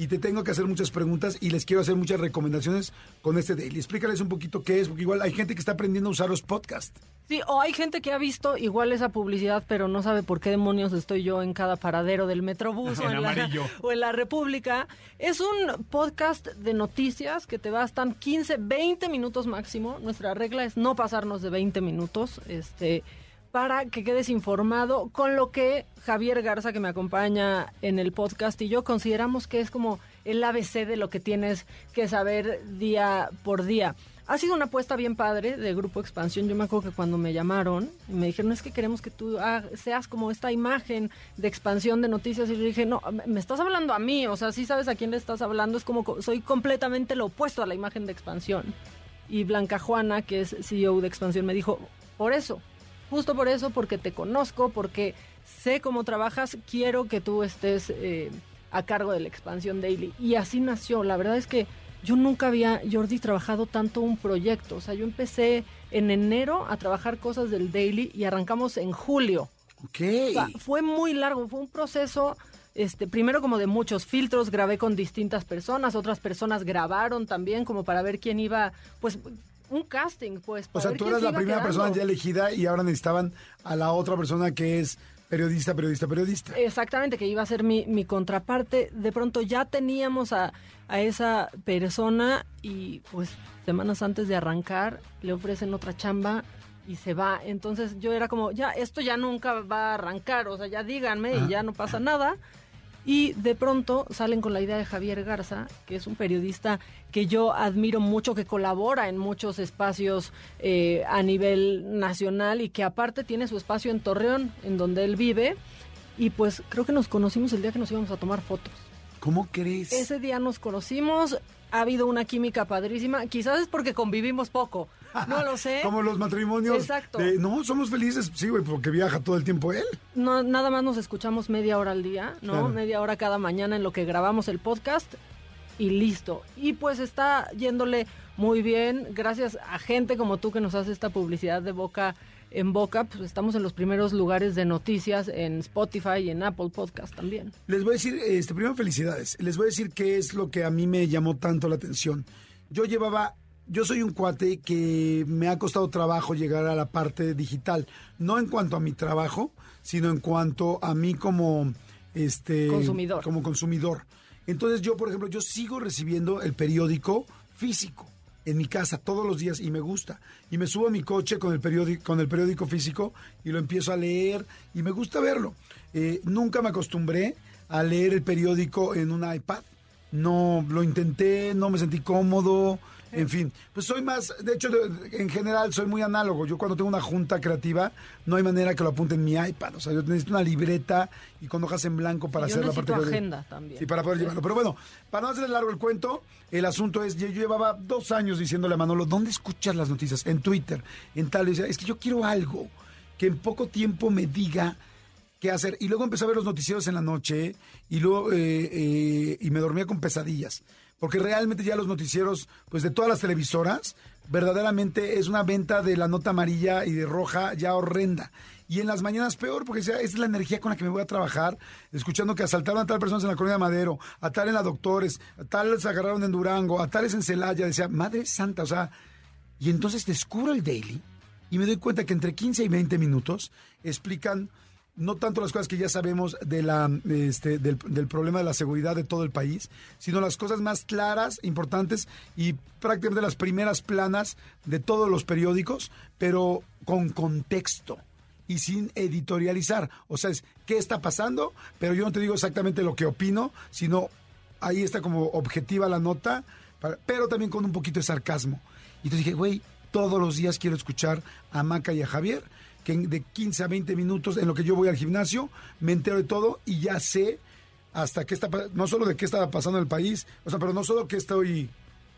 Y te tengo que hacer muchas preguntas y les quiero hacer muchas recomendaciones con este daily. Explícales un poquito qué es, porque igual hay gente que está aprendiendo a usar los podcasts. Sí, o hay gente que ha visto igual esa publicidad, pero no sabe por qué demonios estoy yo en cada paradero del Metrobús o, En la, o en la República. Es un podcast de noticias que te bastan 15, 20 minutos máximo. Nuestra regla es no pasarnos de 20 minutos. Este para que quedes informado con lo que Javier Garza, que me acompaña en el podcast, y yo consideramos que es como el ABC de lo que tienes que saber día por día. Ha sido una apuesta bien padre de Grupo Expansión. Yo me acuerdo que cuando me llamaron me dijeron, es que queremos que tú seas como esta imagen de expansión de noticias. Y yo dije, no, me- estás hablando a mí. O sea, sí sabes a quién le estás hablando. Es como, co- soy completamente lo opuesto a la imagen de expansión. Y Blanca Juana, que es CEO de Expansión, me dijo, por eso, justo por eso, porque te conozco, porque sé cómo trabajas, quiero que tú estés eh, a cargo de la Expansión Daily. Y así nació. La verdad es que yo nunca había, Jordi, trabajado tanto un proyecto. O sea, yo empecé en enero a trabajar cosas del Daily y arrancamos en julio. Ok. O sea, fue muy largo, fue un proceso, este, primero como de muchos filtros, grabé con distintas personas, otras personas grabaron también como para ver quién iba, pues un casting, pues. O sea, ver tú eras la primera quedando. persona ya elegida y ahora necesitaban a la otra persona que es periodista, periodista, periodista. Exactamente, que iba a ser mi, mi contraparte. De pronto ya teníamos a, a esa persona y pues semanas antes de arrancar le ofrecen otra chamba y se va. Entonces yo era como, ya, esto ya nunca va a arrancar, o sea, ya díganme y ya no pasa nada. Y de pronto salen con la idea de Javier Garza, que es un periodista que yo admiro mucho, que colabora en muchos espacios eh, a nivel nacional y que aparte tiene su espacio en Torreón, en donde él vive. Y pues creo que nos conocimos el día que nos íbamos a tomar fotos. ¿Cómo crees? Ese día nos conocimos, ha habido una química padrísima, quizás es porque convivimos poco, no lo sé. Como los matrimonios. Exacto. de, no, somos felices. Sí, güey, porque viaja todo el tiempo él. No, nada más nos escuchamos media hora al día, ¿no? Claro. Media hora cada mañana en lo que grabamos el podcast y listo. Y pues está yéndole muy bien, gracias a gente como tú que nos hace esta publicidad de boca en boca, pues estamos en los primeros lugares de noticias en Spotify y en Apple Podcast también. Les voy a decir, este, primero felicidades. Les voy a decir qué es lo que a mí me llamó tanto la atención. Yo llevaba, yo soy un cuate que me ha costado trabajo llegar a la parte digital. No en cuanto a mi trabajo, sino en cuanto a mí como, este, Consumidor. Como consumidor. Entonces yo, por ejemplo, yo sigo recibiendo el periódico físico en mi casa todos los días y me gusta. Y me subo a mi coche con el periódico, con el periódico físico y lo empiezo a leer y me gusta verlo. Eh, nunca me acostumbré a leer el periódico en un iPad. No lo intenté, no me sentí cómodo. En fin, pues soy más, de hecho, de- en general soy muy análogo. Yo cuando tengo una junta creativa, no hay manera que lo apunte en mi iPad. O sea, yo necesito una libreta y con hojas en blanco para yo hacer la necesito parte agenda también. Sí, para poder llevarlo. Pero bueno, para no hacer largo el cuento, el asunto es, yo yo llevaba dos años diciéndole a Manolo, ¿dónde escuchas las noticias? En Twitter, en tal. Y decía, es que yo quiero algo que en poco tiempo me diga qué hacer. Y luego empecé a ver los noticieros en la noche y luego eh, eh, y me dormía con pesadillas. Porque realmente ya los noticieros, pues de todas las televisoras, verdaderamente es una venta de la nota amarilla y de roja ya horrenda. Y en las mañanas peor, porque esa es la energía con la que me voy a trabajar, escuchando que asaltaron a tal personas en la colonia de Madero, a tal en la Doctores, a tal se agarraron en Durango, a tales en Celaya. Decía, madre santa, o sea, y entonces descubro el daily y me doy cuenta que entre 15 y 20 minutos explican no tanto las cosas que ya sabemos de la, este, del, del problema de la seguridad de todo el país, sino las cosas más claras, importantes y prácticamente las primeras planas de todos los periódicos, pero con contexto y sin editorializar. O sea, es qué está pasando, pero yo no te digo exactamente lo que opino, sino ahí está como objetiva la nota, pero también con un poquito de sarcasmo. Y entonces dije, güey, todos los días quiero escuchar a Maca y a Javier, que de 15 a 20 minutos en lo que yo voy al gimnasio, me entero de todo y ya sé hasta qué está, no solo de qué está pasando en el país, o sea, pero no solo que estoy,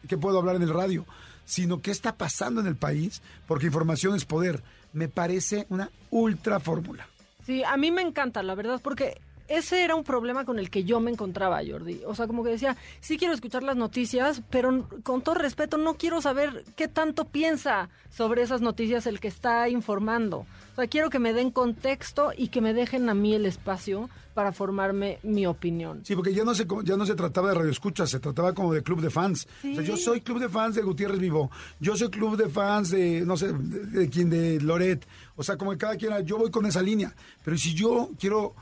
que puedo hablar en el radio, sino qué está pasando en el país, porque información es poder. Me parece una ultra fórmula. Sí, a mí me encanta, la verdad, porque ese era un problema con el que yo me encontraba, Jordi. O sea, como que decía, sí quiero escuchar las noticias, pero con todo respeto no quiero saber qué tanto piensa sobre esas noticias el que está informando. O sea, quiero que me den contexto y que me dejen a mí el espacio para formarme mi opinión. Sí, porque ya no se ya no se trataba de radio escucha, se trataba como de club de fans. O sea, yo soy club de fans de Gutiérrez Vivo, yo soy club de fans de no sé, de, de quién de Loret. O sea, como que cada quien, yo voy con esa línea, pero si yo quiero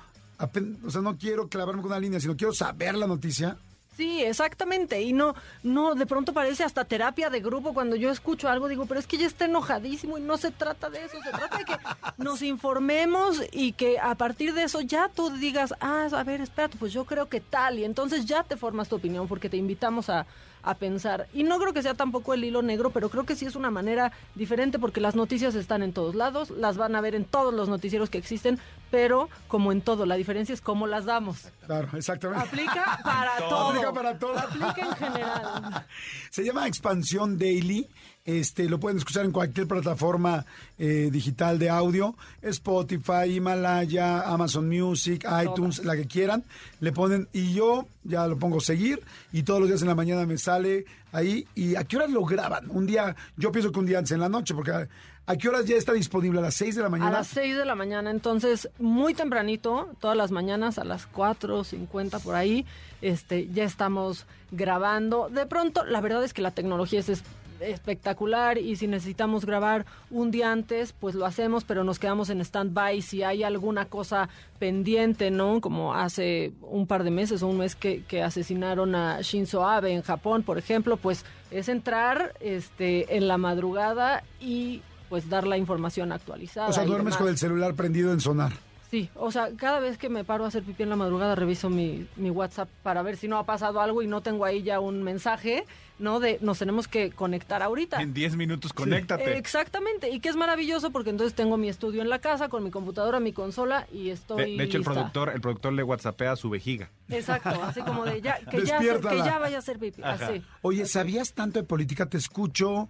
o sea, no quiero clavarme con una línea, sino quiero saber la noticia. Sí, exactamente. Y no, no, de pronto parece hasta terapia de grupo cuando yo escucho algo, digo, pero es que ya está enojadísimo y no se trata de eso, se trata de que nos informemos y que a partir de eso ya tú digas, ah, a ver, espérate, pues yo creo que tal, y entonces ya te formas tu opinión porque te invitamos a, a pensar. Y no creo que sea tampoco el hilo negro, pero creo que sí es una manera diferente porque las noticias están en todos lados, las van a ver en todos los noticieros que existen, pero como en todo, la diferencia es cómo las damos. Claro, exactamente. Aplica para todo. Aplica para todo. Aplica en general. Se llama Expansión Daily. Este, lo pueden escuchar en cualquier plataforma eh, digital de audio, Spotify, Himalaya, Amazon Music, iTunes, la que quieran. Le ponen, y yo ya lo pongo seguir, y todos los días en la mañana me sale ahí. ¿Y a qué horas lo graban? Un día, yo pienso que un día antes en la noche, porque a, ¿a qué horas ya está disponible? ¿A las 6 de la A mañana? las 6 de la mañana, entonces muy tempranito, todas las mañanas a las 4.50 por ahí, este, ya estamos grabando. De pronto, la verdad es que la tecnología es es- espectacular y si necesitamos grabar un día antes, pues lo hacemos, pero nos quedamos en stand-by si hay alguna cosa pendiente, ¿no? Como hace un par de meses o un mes que, que asesinaron a Shinzo Abe en Japón, por ejemplo, pues es entrar este, en la madrugada y pues dar la información actualizada. o sea, duermes con el celular prendido en sonar. Sí, o sea, cada vez que me paro a hacer pipí en la madrugada reviso mi, mi WhatsApp para ver si no ha pasado algo y no tengo ahí ya un mensaje, ¿no? De nos tenemos que conectar ahorita. En 10 minutos, conéctate. Exactamente, y que es maravilloso porque entonces tengo mi estudio en la casa con mi computadora, mi consola y De, estoy de hecho, el productor, el productor le whatsappea a su vejiga. Exacto, así como de ya, que ya, que ya vaya a hacer pipí, así. Oye, ¿sabías tanto de política? Te escucho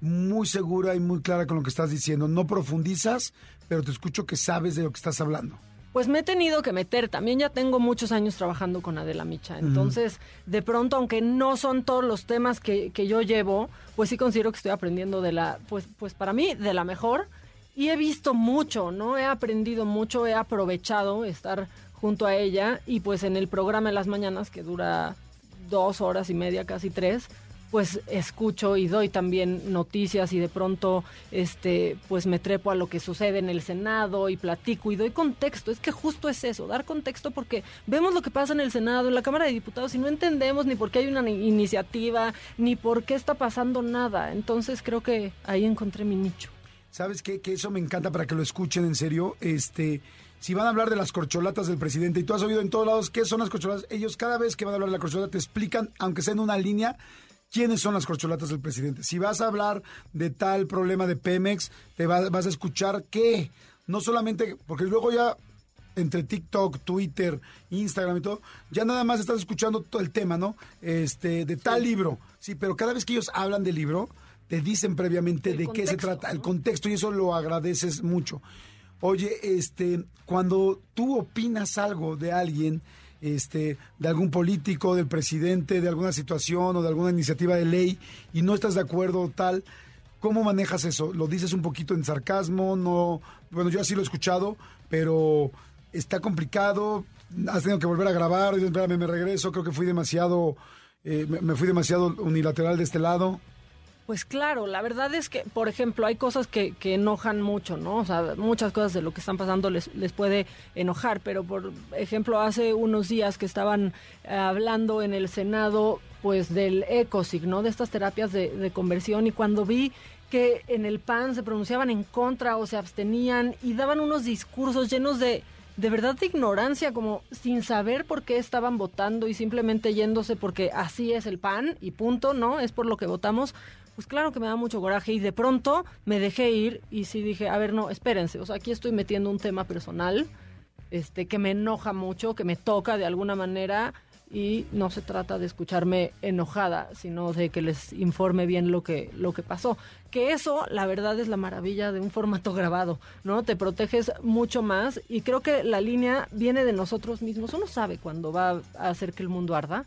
muy segura y muy clara con lo que estás diciendo. No profundizas, pero te escucho que sabes de lo que estás hablando. Pues me he tenido que meter. También ya tengo muchos años trabajando con Adela Micha. Entonces, de pronto, aunque no son todos los temas que, que yo llevo, pues sí considero que estoy aprendiendo de la, pues, pues para mí, de la mejor. Y he visto mucho, ¿no? He aprendido mucho, he aprovechado estar junto a ella. Y pues en el programa de las mañanas, que dura dos horas y media, casi tres, pues escucho y doy también noticias y de pronto este pues me trepo a lo que sucede en el Senado y platico y doy contexto. Es que justo es eso, dar contexto porque vemos lo que pasa en el Senado, en la Cámara de Diputados y no entendemos ni por qué hay una ni- iniciativa, ni por qué está pasando nada. Entonces creo que ahí encontré mi nicho. ¿Sabes qué? Que eso me encanta para que lo escuchen en serio. Este, si van a hablar de las corcholatas del presidente, y tú has oído en todos lados qué son las corcholatas, ellos cada vez que van a hablar de la corcholata te explican, aunque sea en una línea, quiénes son las corcholatas del presidente. Si vas a hablar de tal problema de Pemex, te va- vas a escuchar qué. No solamente, porque luego ya entre TikTok, Twitter, Instagram y todo, ya nada más estás escuchando todo el tema, ¿no? Este, de tal libro. Sí, pero cada vez que ellos hablan del libro, te dicen previamente El de qué se trata, el contexto, y eso lo agradeces mucho. Oye, este, cuando tú opinas algo de alguien, este, de algún político, del presidente, de alguna situación o de alguna iniciativa de ley, y no estás de acuerdo tal, ¿cómo manejas eso? ¿Lo dices un poquito en sarcasmo? No, bueno, yo así lo he escuchado, pero está complicado, has tenido que volver a grabar, espérame, me regreso, creo que fui demasiado, eh, me fui demasiado unilateral de este lado. Pues claro, la verdad es que, por ejemplo, hay cosas que, que enojan mucho, ¿no? O sea, muchas cosas de lo que están pasando les, les puede enojar, pero por ejemplo, hace unos días que estaban eh, hablando en el Senado, pues del ECOSIG, ¿no? De estas terapias de, de conversión y cuando vi que en el PAN se pronunciaban en contra o se abstenían y daban unos discursos llenos de, de verdad de ignorancia, como sin saber por qué estaban votando y simplemente yéndose porque así es el PAN y punto, ¿no? Es por lo que votamos. Pues claro que me da mucho coraje y de pronto me dejé ir y sí dije, a ver, no, espérense, o sea, aquí estoy metiendo un tema personal, este, que me enoja mucho, que me toca de alguna manera y no se trata de escucharme enojada, sino de que les informe bien lo que, lo que pasó. Que eso, la verdad, es la maravilla de un formato grabado, ¿no? Te proteges mucho más y creo que la línea viene de nosotros mismos. Uno sabe cuándo va a hacer que el mundo arda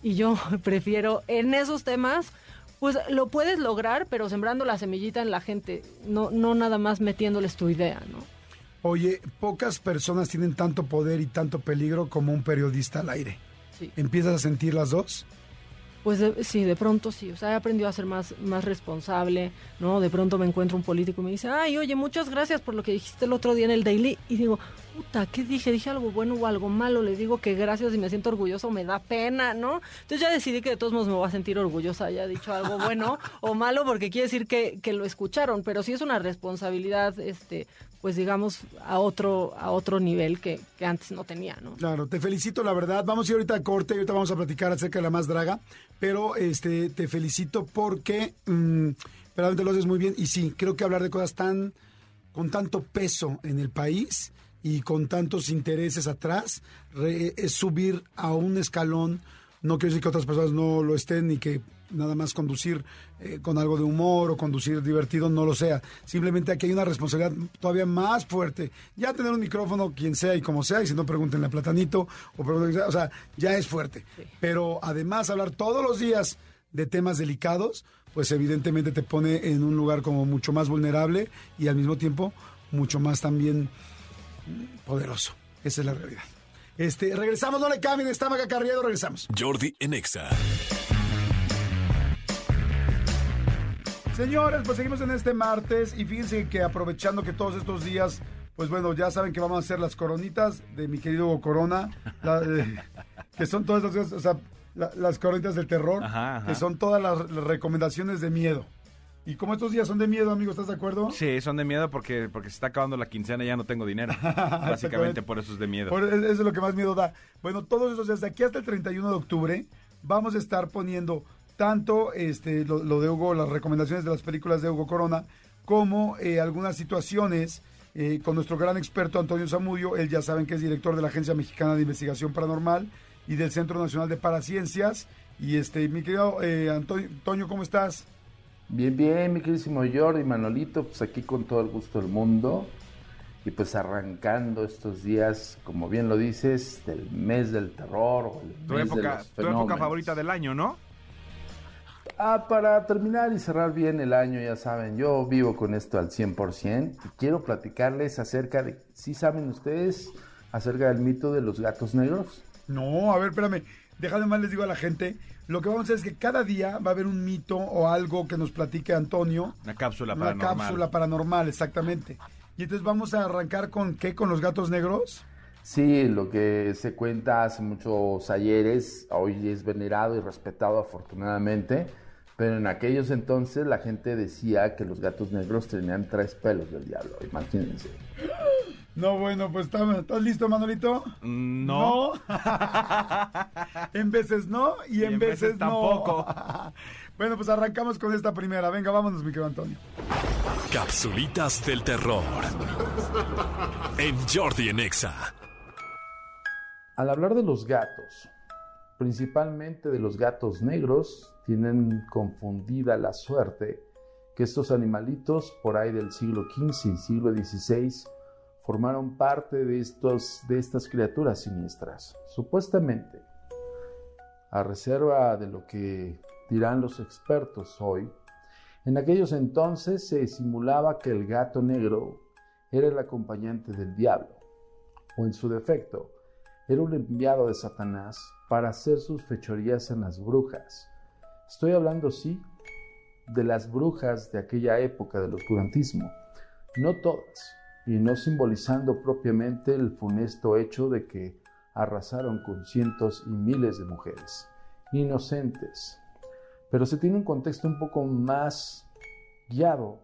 y yo prefiero en esos temas pues lo puedes lograr, pero sembrando la semillita en la gente, no, no nada más metiéndoles tu idea, ¿no? Oye, pocas personas tienen tanto poder y tanto peligro como un periodista al aire. Sí. ¿Empiezas a sentir las dos? Pues de- sí, de pronto sí, o sea, he aprendido a ser más, más responsable, ¿no? De pronto me encuentro un político y me dice, ay, oye, muchas gracias por lo que dijiste el otro día en el Daily. Y digo, puta, ¿qué dije? ¿Dije algo bueno o algo malo? Le digo que gracias y me siento orgullosa o me da pena, ¿no? Entonces ya decidí que de todos modos me voy a sentir orgullosa, haya dicho algo bueno o malo, porque quiere decir que, que lo escucharon, pero sí es una responsabilidad, este, pues digamos, a otro, a otro nivel que, que antes no tenía, ¿no? Claro, te felicito, la verdad. Vamos a ir ahorita a corte ahorita vamos a platicar acerca de la más draga. Pero este, te felicito porque mm, verdaderamente lo haces muy bien. Y sí, creo que hablar de cosas tan con tanto peso en el país y con tantos intereses atrás re- es subir a un escalón. No quiero decir que otras personas no lo estén ni que nada más conducir eh, con algo de humor o conducir divertido no lo sea. Simplemente aquí hay una responsabilidad todavía más fuerte. Ya tener un micrófono, quien sea y como sea, y si no pregúntenle a Platanito, o, pregúntenle- o sea, ya es fuerte. Pero además hablar todos los días de temas delicados, pues evidentemente te pone en un lugar como mucho más vulnerable y al mismo tiempo mucho más también poderoso. Esa es la realidad. Este, regresamos, no le cambien, está Maca Carriedo, regresamos. Jordi en Señores, pues seguimos en este martes y fíjense que aprovechando que todos estos días, pues bueno, ya saben que vamos a hacer las coronitas de mi querido Hugo Corona, la- eh, que son todas estas cosas, o sea, la- las coronitas del terror, Ajá, ajá. que son todas las, las recomendaciones de miedo. Y como estos días son de miedo, amigo, ¿estás de acuerdo? Sí, son de miedo porque, porque se está acabando la quincena y ya no tengo dinero. Básicamente por eso es de miedo. Por- eso es lo que más miedo da. Bueno, todos esos días, de aquí hasta el 31 de octubre, vamos a estar poniendo tanto este, lo, lo de Hugo, las recomendaciones de las películas de Hugo Corona, como eh, algunas situaciones eh, con nuestro gran experto Antonio Zamudio. Él ya saben que es director de la Agencia Mexicana de Investigación Paranormal y del Centro Nacional de Paraciencias. Y este, mi querido eh, Antonio, Toño, ¿cómo estás? Bien, bien, mi queridísimo Jordi, Manolito, pues aquí con todo el gusto del mundo. Y pues arrancando estos días, como bien lo dices, del mes del terror o el Tu mes de época, los tu época favorita del año, ¿no? Ah, para terminar y cerrar bien el año, ya saben, yo vivo con esto al 100% y quiero platicarles acerca de, ¿sí saben ustedes acerca del mito de los gatos negros? No, a ver, espérame. Déjame más les digo a la gente. Lo que vamos a hacer es que cada día va a haber un mito o algo que nos platique Antonio. Una cápsula Una paranormal. cápsula paranormal, exactamente. Y entonces vamos a arrancar con qué, con los gatos negros. Sí, lo que se cuenta hace muchos ayeres, hoy es venerado y respetado afortunadamente, pero en aquellos entonces la gente decía que los gatos negros tenían tres pelos del diablo, imagínense. No, bueno, pues ¿estás, ¿estás listo, Manolito? No. No. en veces no y en, en veces, veces no. tampoco. bueno, pues arrancamos con esta primera. Venga, vámonos, mi querido Antonio. Capsulitas del terror. En Jordi en Exa. Al hablar de los gatos, principalmente de los gatos negros, tienen confundida la suerte que estos animalitos por ahí del siglo XV y siglo XVI formaron parte de, estos, de estas criaturas siniestras. Supuestamente, a reserva de lo que dirán los expertos hoy, en aquellos entonces se simulaba que el gato negro era el acompañante del diablo, o en su defecto, era un enviado de Satanás para hacer sus fechorías en las brujas. Estoy hablando, sí, de las brujas de aquella época del oscurantismo. No todas, y no simbolizando propiamente el funesto hecho de que arrasaron con cientos y miles de mujeres, inocentes. Pero se tiene un contexto un poco más guiado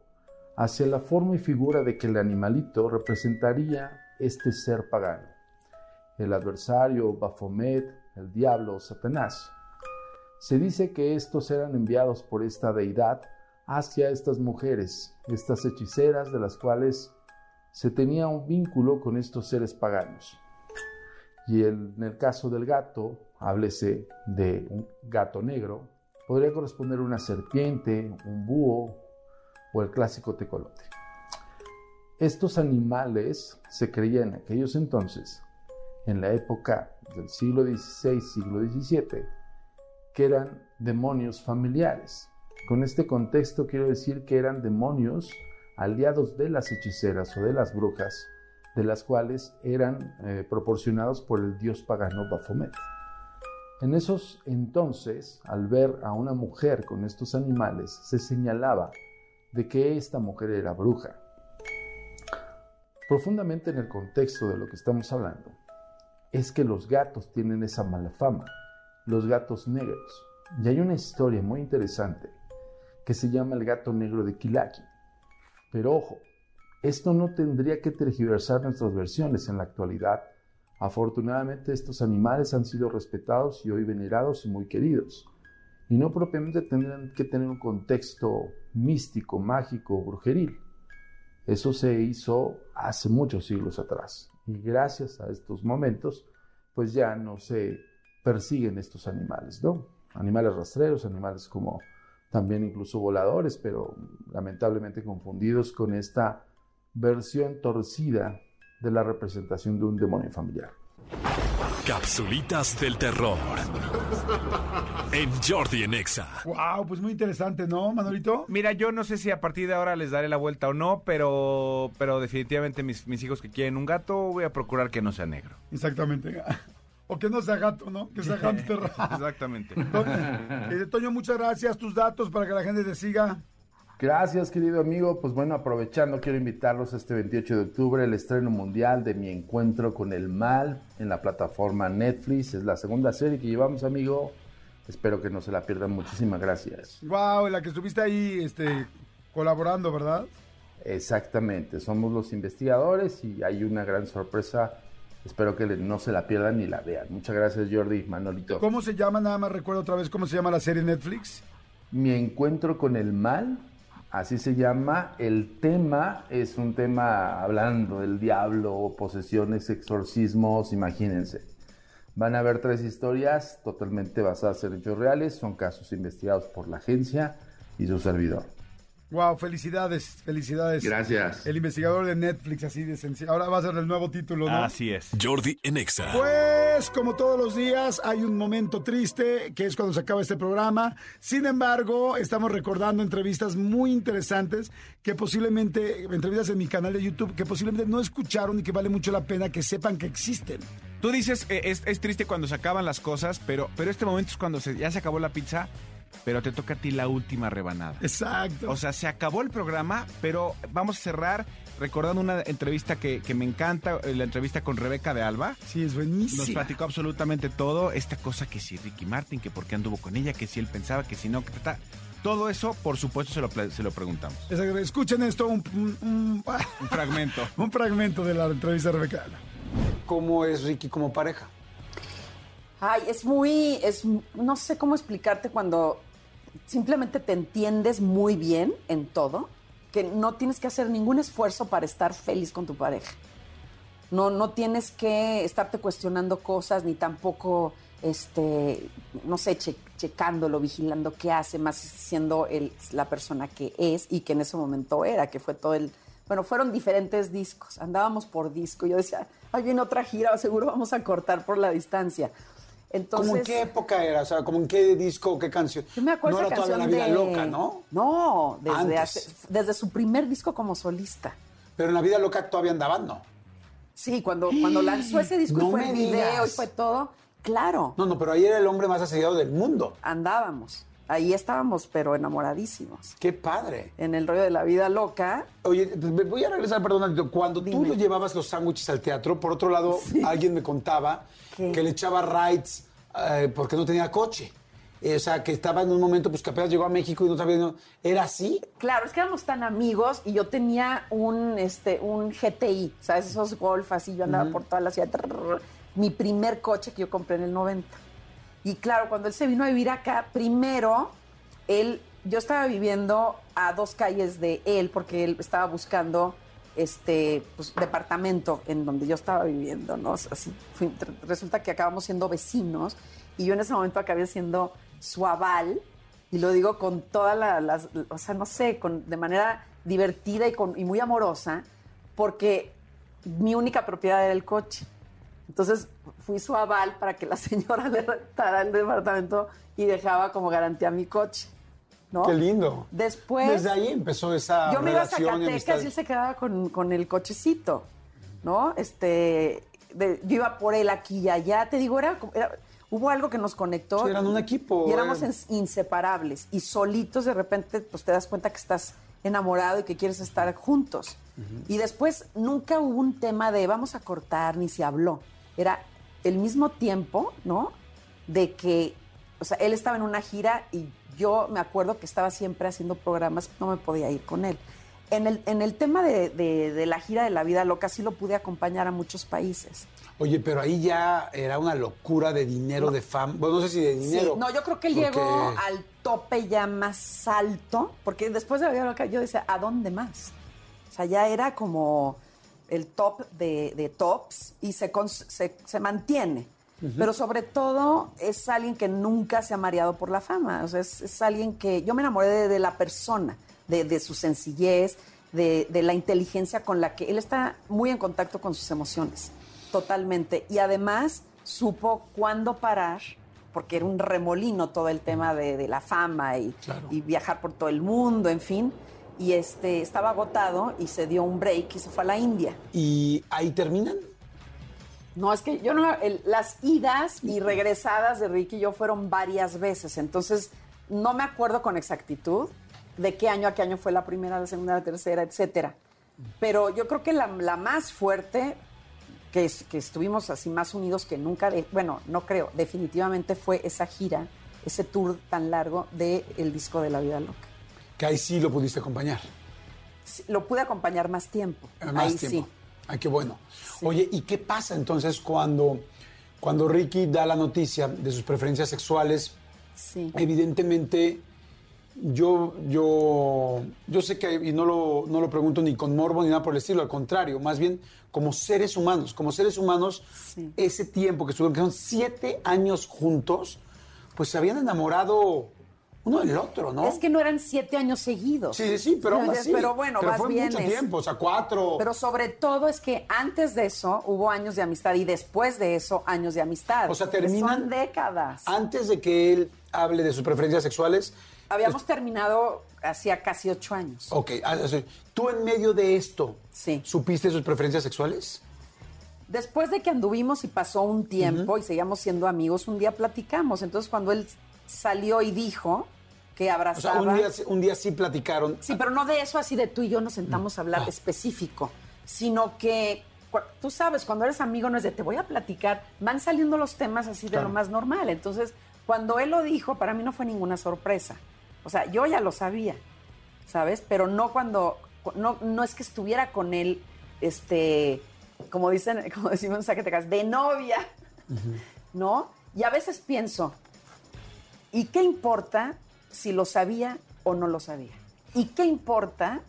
hacia la forma y figura de que el animalito representaría este ser pagano el adversario, Baphomet, el diablo, Satanás. Se dice que estos eran enviados por esta deidad hacia estas mujeres, estas hechiceras de las cuales se tenía un vínculo con estos seres paganos. Y en el caso del gato, háblese de un gato negro, podría corresponder una serpiente, un búho o el clásico tecolote. Estos animales se creían en aquellos entonces, en la época del siglo XVI, siglo XVII, que eran demonios familiares. Con este contexto quiero decir que eran demonios aliados de las hechiceras o de las brujas, de las cuales eran eh, proporcionados por el dios pagano Baphomet. En esos entonces, al ver a una mujer con estos animales, se señalaba de que esta mujer era bruja. Profundamente en el contexto de lo que estamos hablando, es que los gatos tienen esa mala fama, los gatos negros. Y hay una historia muy interesante que se llama el gato negro de Kilaki. Pero ojo, esto no tendría que tergiversar nuestras versiones en la actualidad. Afortunadamente estos animales han sido respetados y hoy venerados y muy queridos. Y no propiamente tendrán que tener un contexto místico, mágico o brujeril. Eso se hizo hace muchos siglos atrás. Y gracias a estos momentos, pues ya no se persiguen estos animales, ¿no? Animales rastreros, animales como también incluso voladores, pero lamentablemente confundidos con esta versión torcida de la representación de un demonio familiar. Capsulitas del terror. En Jordi en Exa. Wow, pues muy interesante, ¿no, Manolito? Mira, yo no sé si a partir de ahora les daré la vuelta o no, pero, pero definitivamente mis, mis hijos que quieren un gato, voy a procurar que no sea negro. Exactamente. O que no sea gato, ¿no? Que sea hámster. Exactamente. Eh, Toño, muchas gracias. Tus datos para que la gente te siga. Gracias, querido amigo. Pues bueno, aprovechando, quiero invitarlos a este 28 de octubre, el estreno mundial de Mi Encuentro con el Mal en la plataforma Netflix. Es la segunda serie que llevamos, amigo. Espero que no se la pierdan. Muchísimas gracias. Wow, en la que estuviste ahí este, colaborando, ¿verdad? Exactamente, somos los investigadores y hay una gran sorpresa. Espero que no se la pierdan ni la vean. Muchas gracias, Jordi, Manolito. ¿Cómo se llama? Nada más recuerdo otra vez cómo se llama la serie Netflix. Mi encuentro con el mal, así se llama. El tema es un tema hablando del diablo, posesiones, exorcismos, imagínense. Van a ver tres historias totalmente basadas en hechos reales, son casos investigados por la agencia y su servidor. Wow, felicidades, felicidades. Gracias. El investigador de Netflix, así de sencillo. Ahora va a ser el nuevo título, ¿no? Así es. Jordi en Exa. Pues, como todos los días, hay un momento triste, que es cuando se acaba este programa. Sin embargo, estamos recordando entrevistas muy interesantes, que posiblemente, entrevistas en mi canal de YouTube, que posiblemente no escucharon y que vale mucho la pena que sepan que existen. Tú dices, eh, es, es triste cuando se acaban las cosas, pero, pero este momento es cuando se- ya se acabó la pizza, pero te toca a ti la última rebanada. Exacto. O sea, se acabó el programa, pero vamos a cerrar recordando una entrevista que, que me encanta, eh, la entrevista con Rebeca de Alba. sí, es buenísimo. Nos platicó absolutamente todo, esta cosa que si Ricky Martin, que por qué anduvo con ella, que si él pensaba, que si no, que ta- todo eso, por supuesto, se lo, se lo preguntamos. Escuchen esto, un, un- un- Un fragmento. un fragmento de la entrevista de Rebeca. ¿Cómo es Ricky como pareja? Ay, es muy, es, no sé cómo explicarte cuando simplemente te entiendes muy bien en todo, que no tienes que hacer ningún esfuerzo para estar feliz con tu pareja. No, no tienes que estarte cuestionando cosas ni tampoco, este, no sé, che- checándolo, vigilando qué hace, más siendo él la persona que es y que en ese momento era, que fue todo el, bueno, fueron diferentes discos, andábamos por disco. Yo decía, ahí viene otra gira, seguro vamos a cortar por la distancia. Entonces, ¿Cómo en qué época era? O sea, ¿como en qué disco, qué canción? yo me acuerdo no era todavía canción La Vida de- Loca, ¿no? No, desde, hace- desde su primer disco como solista. Pero en La Vida Loca todavía andaban, ¿no? Sí, cuando, cuando lanzó ese disco No y fue el video y fue todo, claro, No, no, pero ahí era el hombre más asediado del mundo. andábamos. Ahí estábamos, pero enamoradísimos. ¡Qué padre! En el rollo de la vida loca, Oye, pues, voy a regresar, perdón, cuando tú le llevabas los sándwiches al teatro, por otro lado, alguien me contaba ¿Qué? que le echaba rides eh, porque no tenía coche. Eh, o sea, que estaba en un momento, pues que apenas llegó a México y no sabía, no- ¿era así? claro, es que éramos tan amigos y yo tenía un, este, un GTI, ¿sabes? Esos golf así, yo andaba por toda la ciudad. mi primer coche que yo compré en el 90. Y claro, cuando él se vino a vivir acá, primero, él, yo estaba viviendo a dos calles de él porque él estaba buscando este pues, departamento en donde yo estaba viviendo, ¿no? Así, resulta que acabamos siendo vecinos y yo en ese momento acabé siendo su aval y lo digo con toda la, las, o sea, no sé, con, de manera divertida y, con, y muy amorosa, porque mi única propiedad era el coche. Entonces fui su aval para que la señora le rentara el departamento y dejaba como garantía mi coche. ¿no? Qué lindo. Después. Desde ahí empezó esa Yo me iba a. Zacatecas y él se quedaba con, con el cochecito, ¿no? Este, de- yo iba por él aquí y allá. Te digo, era, hubo algo que nos conectó. Sí, eran un equipo, Y éramos eh. ins- inseparables. Y solitos de repente, pues te das cuenta que estás enamorado y que quieres estar juntos. Y después nunca hubo un tema de vamos a cortar, ni se habló. Era el mismo tiempo, ¿no? De que, o sea, él estaba en una gira y yo me acuerdo que estaba siempre haciendo programas, no me podía ir con él. En el, en el tema de, de- de la gira de la vida loca, sí lo pude acompañar a muchos países. Oye, pero ahí ya era una locura de dinero, de fama. Bueno, no sé si de dinero. Sí, no, yo creo que él porque- llegó al tope ya más alto, porque después de la vida loca yo decía, ¿a dónde más? O sea, ya era como el top de, de tops y se, cons- se, se mantiene. Pero sobre todo es alguien que nunca se ha mareado por la fama. O sea, es, es alguien que yo me enamoré de, de la persona, de, de su sencillez, de, de la inteligencia con la que él está muy en contacto con sus emociones, totalmente. Y además supo cuándo parar, porque era un remolino todo el tema de, de la fama y, y viajar por todo el mundo, en fin. Y este estaba agotado y se dio un break y se fue a la India. ¿Y ahí terminan? No, es que yo no, el- las idas y regresadas de Ricky y yo fueron varias veces, entonces no me acuerdo con exactitud de qué año a qué año fue la primera, la segunda, la tercera, etcétera. Pero yo creo que la, la más fuerte, que, es- que estuvimos así más unidos que nunca, de- bueno, no creo, definitivamente fue esa gira, ese tour tan largo del el disco de La Vida Loca. Que ahí sí lo pudiste acompañar. Sí, Lo pude acompañar más tiempo. Eh, Más Ahí tiempo. sí. Ay, qué bueno. Oye, ¿y qué pasa entonces cuando, cuando Ricky da la noticia de sus preferencias sexuales? Sí. Evidentemente, yo, yo, yo sé que, y no lo, no lo pregunto ni con morbo ni nada por el estilo, al contrario, más bien como seres humanos, como seres humanos, ese tiempo que estuvieron, que son siete años juntos, pues se habían enamorado uno del otro, ¿no? Es que no eran siete años seguidos. Sí, sí, sí, pero aún así. Pero bueno, pero vas fue bien. mucho tiempo, o sea, cuatro. Pero sobre todo es que antes de eso hubo años de amistad y después de eso años de amistad. O sea, terminan- Son décadas. Antes de que él hable de sus preferencias sexuales, Habíamos terminado hacía casi ocho años. ok, ah, tú en medio de esto, Sí. ¿supiste sus preferencias sexuales? Después de que anduvimos y pasó un tiempo y seguíamos siendo amigos, un día platicamos. Entonces cuando él salió y dijo que O sea, abrazaba... un día, un día sí platicaron. Sí, pero no de eso así de tú y yo nos sentamos a hablar Ah. específico, sino que tú sabes, cuando eres amigo no es de te voy a platicar, van saliendo los temas así de Claro. lo más normal. Entonces, cuando él lo dijo, para mí no fue ninguna sorpresa. O sea, yo ya lo sabía, ¿sabes? Pero no cuando, cu- no, no es que estuviera con él, este, como dicen, como decimos en Zacatecas, de novia, ¿no? Y a veces pienso, ¿Y qué importa si lo sabía o no lo sabía? ¿Y qué importa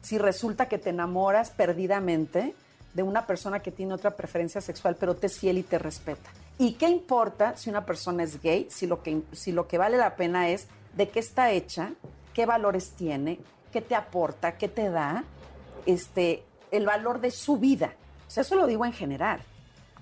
si resulta que te enamoras perdidamente de una persona que tiene otra preferencia sexual, pero te es fiel y te respeta? ¿Y qué importa si una persona es gay, si lo que, si lo que vale la pena es de qué está hecha, qué valores tiene, qué te aporta, qué te da, este, el valor de su vida? Eso lo digo en general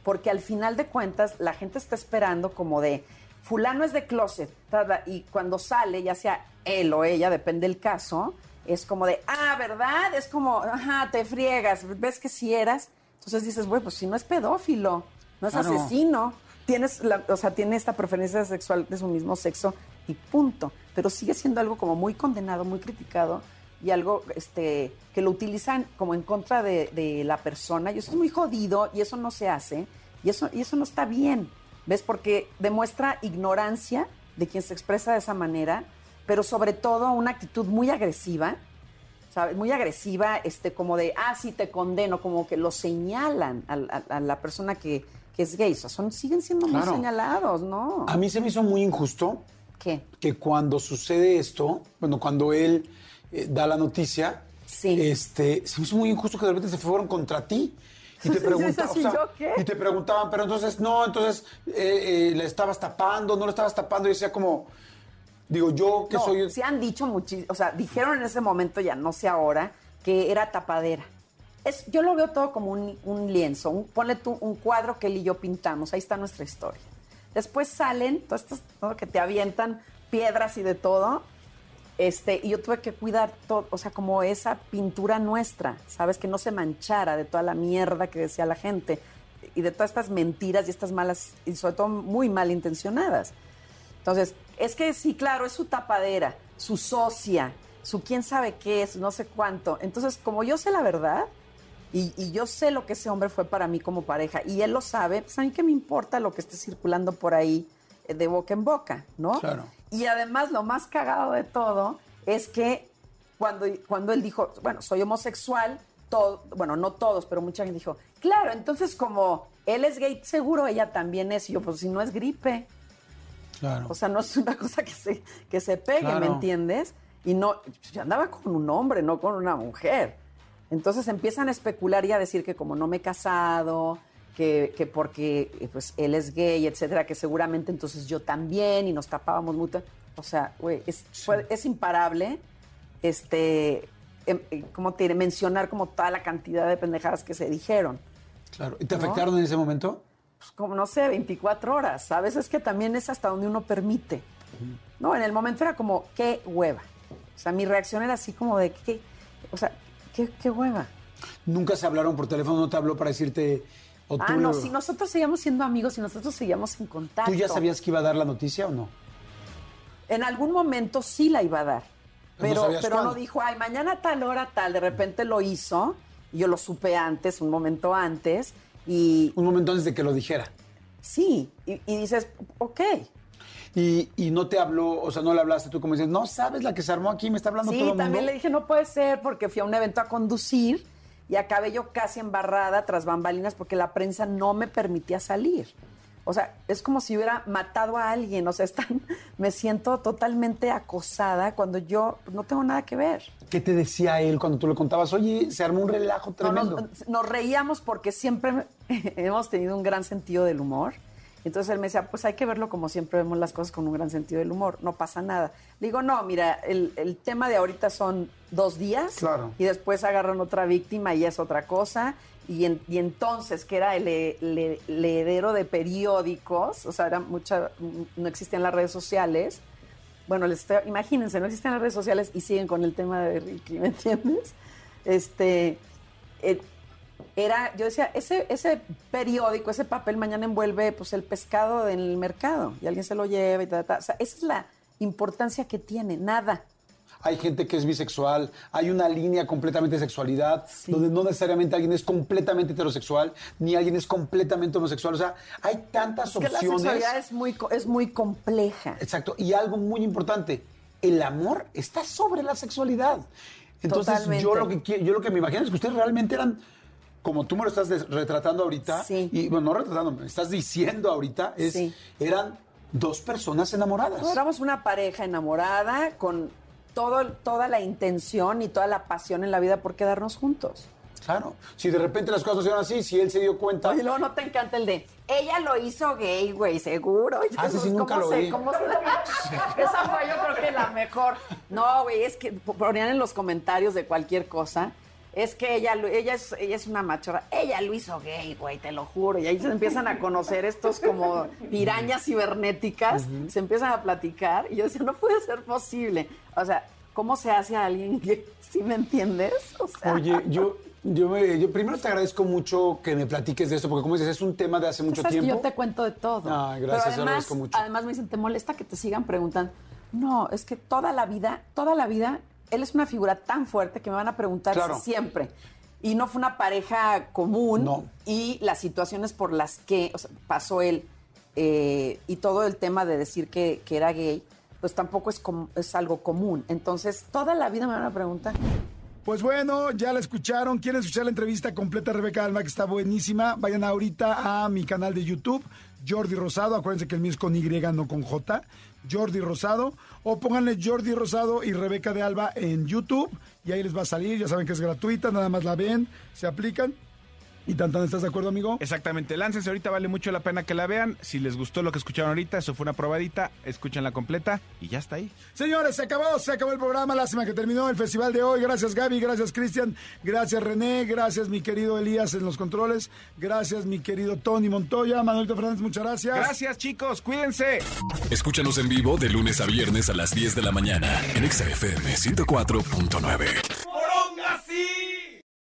porque al final de cuentas la gente está esperando como de fulano es de closet tada, y cuando sale ya sea él o ella depende del caso es como de ah verdad es como ajá te friegas ves que si eras entonces dices bueno pues si no es pedófilo no es Claro. asesino tienes la- o sea tiene esta preferencia sexual de su mismo sexo y punto pero sigue siendo algo como muy condenado muy criticado y algo este que lo utilizan como en contra de, de la persona y eso es muy jodido y eso no se hace y eso y eso no está bien ves porque demuestra ignorancia de quien se expresa de esa manera pero sobre todo una actitud muy agresiva ¿sabes? muy agresiva este como de ah sí te condeno como que lo señalan al- a, a la persona que, que es gay o sea, son siguen siendo muy señalados no A mí se me hizo muy injusto qué que cuando sucede esto, bueno, cuando él eh, da la noticia, Sí. este, se me hizo muy injusto que de repente se fueron contra ti. Y te preguntaban, pero entonces, no, entonces, eh, eh, ¿le estabas tapando? ¿No le estabas tapando? Y decía como, digo, yo que No, soy... se han dicho muchísimo, o sea, dijeron en ese momento, ya no sé ahora, que era tapadera. Es, yo lo veo todo como un, un lienzo, un, ponle tú un cuadro que él y yo pintamos, ahí está nuestra historia. Después salen, todo esto, que te avientan piedras y de todo, este, y yo tuve que cuidar todo, o sea, como esa pintura nuestra, ¿sabes? Que no se manchara de toda la mierda que decía la gente y de todas estas mentiras y estas malas, y sobre todo muy malintencionadas. Entonces, es que sí, claro, es su tapadera, su socia, su quién sabe qué es, no sé cuánto. Entonces, como yo sé la verdad y, yo sé lo que ese hombre fue para mí como pareja y él lo sabe, pues a me importa lo que esté circulando por ahí de boca en boca, ¿no? Claro. Y además lo más cagado de todo es que cuando, cuando él dijo, bueno, soy homosexual, todo, bueno, no todos, pero mucha gente dijo, claro, entonces como él es gay, seguro ella también es. Y yo, pues si no es gripe. Claro. O sea, no es una cosa que se, que se pegue, ¿me entiendes? Y no, yo andaba con un hombre, no con una mujer. Entonces empiezan a especular y a decir que como no me he casado, que, que porque eh, pues, él es gay, etcétera, que seguramente entonces yo también y nos tapábamos mucho. O sea, güey, es, imparable, este, em, eh, ¿cómo te diré? Mencionar como toda la cantidad de pendejadas que se dijeron. Claro. ¿Y te ¿No? afectaron en ese momento? Pues, como no sé, 24 horas, ¿sabes? Es que también es hasta donde uno permite. No, en el momento era como, qué hueva. O sea, mi reacción era así como de, ¿qué? O sea, qué, qué hueva. Nunca se hablaron por teléfono, no te habló para decirte... Ah, no, si nosotros seguíamos siendo amigos y nosotros seguíamos en contacto. ¿Tú ya sabías que iba a dar la noticia o no? En algún momento sí la iba a dar. Pero no Pero, no dijo, ay, mañana tal hora tal. De repente lo hizo y yo lo supe antes, un momento antes. Y Un momento antes de que lo dijera. sí, y, y dices, ok. Y, y no te habló, o sea, no le hablaste tú como dices, no sabes la que se armó aquí, me está hablando Sí, todo el también mundo. le dije, no puede ser, porque fui a un evento a conducir y acabé yo casi embarrada tras bambalinas porque la prensa no me permitía salir. O sea, es como si hubiera matado a alguien. O sea, están, me siento totalmente acosada cuando yo no tengo nada que ver. ¿Qué te decía él cuando tú le contabas? Oye, se armó un relajo No, tremendo. nos, nos reíamos porque siempre hemos tenido un gran sentido del humor. Entonces él me decía, pues hay que verlo como siempre vemos las cosas con un gran sentido del humor, no pasa nada. Le digo, no, mira, el, el tema de ahorita son dos días Claro. y después agarran otra víctima y es otra cosa. Y, en- y entonces, que era el heredero de periódicos, o sea, era mucha, no existían las redes sociales. Bueno, les estoy- imagínense, no existen las redes sociales y siguen con el tema de Ricky, ¿me entiendes? Este, eh, era, yo decía, ese, ese periódico, ese papel mañana envuelve pues el pescado en el mercado y alguien se lo lleva y tal, tal. O sea, esa es la importancia que tiene, nada. Hay gente que es bisexual, hay una línea completamente de sexualidad, donde no necesariamente alguien es completamente heterosexual, ni alguien es completamente homosexual. O sea, hay tantas Es que la opciones. sexualidad es muy, es muy compleja. Exacto. Y algo muy importante, el amor está sobre la sexualidad. Entonces, Totalmente. yo lo que yo lo que me imagino es que ustedes realmente eran como tú me lo estás retratando ahorita Sí. y bueno, no retratando, me estás diciendo ahorita es Sí. eran dos personas enamoradas. No, éramos una pareja enamorada con todo, toda la intención y toda la pasión en la vida por quedarnos juntos. Claro. Si de repente las cosas no se dieron así, si él se dio cuenta, Y luego no te encanta el de, ella lo hizo gay, güey, seguro. Ah, sí nunca ¿cómo lo se- vi. cómo se- Esa fue yo creo que la mejor. No, güey, es que ponían en los comentarios de cualquier cosa. Es que ella, ella, es, ella es una machorra. Ella lo hizo gay, güey, te lo juro. Y ahí se empiezan a conocer estos como pirañas cibernéticas. Se empiezan a platicar. Y yo decía, no puede ser posible. O sea, ¿cómo se hace a alguien gay? ¿Sí me entiendes? O sea, oye, yo yo, me- yo primero te agradezco mucho que me platiques de esto, porque como dices, es un tema de hace mucho Sabes que tiempo. yo te cuento de todo. Ay, gracias, Pero te además, agradezco mucho. Además me dicen, ¿te molesta que te sigan preguntando? No, es que toda la vida, toda la vida, él es una figura tan fuerte que me van a preguntar Claro. siempre. Y no fue una pareja común. No. Y las situaciones por las que o sea, pasó él eh, y todo el tema de decir que, que era gay, pues tampoco es, com- es algo común. Entonces, toda la vida me van a preguntar. Pues bueno, ya la escucharon. ¿Quieren escuchar la entrevista completa de Rebeca Alma, que está buenísima? Vayan ahorita a mi canal de YouTube, Jordi Rosado. Acuérdense que el mío es con Y, no con J. Jordi Rosado. O pónganle Jordi Rosado y Rebeca de Alba en YouTube. Y ahí les va a salir. Ya saben que es gratuita, nada más la ven, se aplican. ¿Y Tantan, estás de acuerdo, amigo? Exactamente, láncense ahorita, vale mucho la pena que la vean. Si les gustó lo que escucharon ahorita, eso fue una probadita, escúchenla completa y ya está ahí. Señores, se acabó, se acabó el programa. Lástima que terminó el festival de hoy. Gracias, Gaby. Gracias, Cristian. Gracias, René. Gracias, mi querido Elías en los controles. Gracias, mi querido Tony Montoya. Manuelito Fernández, muchas gracias. Gracias, chicos. Cuídense. Escúchanos en vivo de lunes a viernes a las 10 de la mañana en XFM 104.9.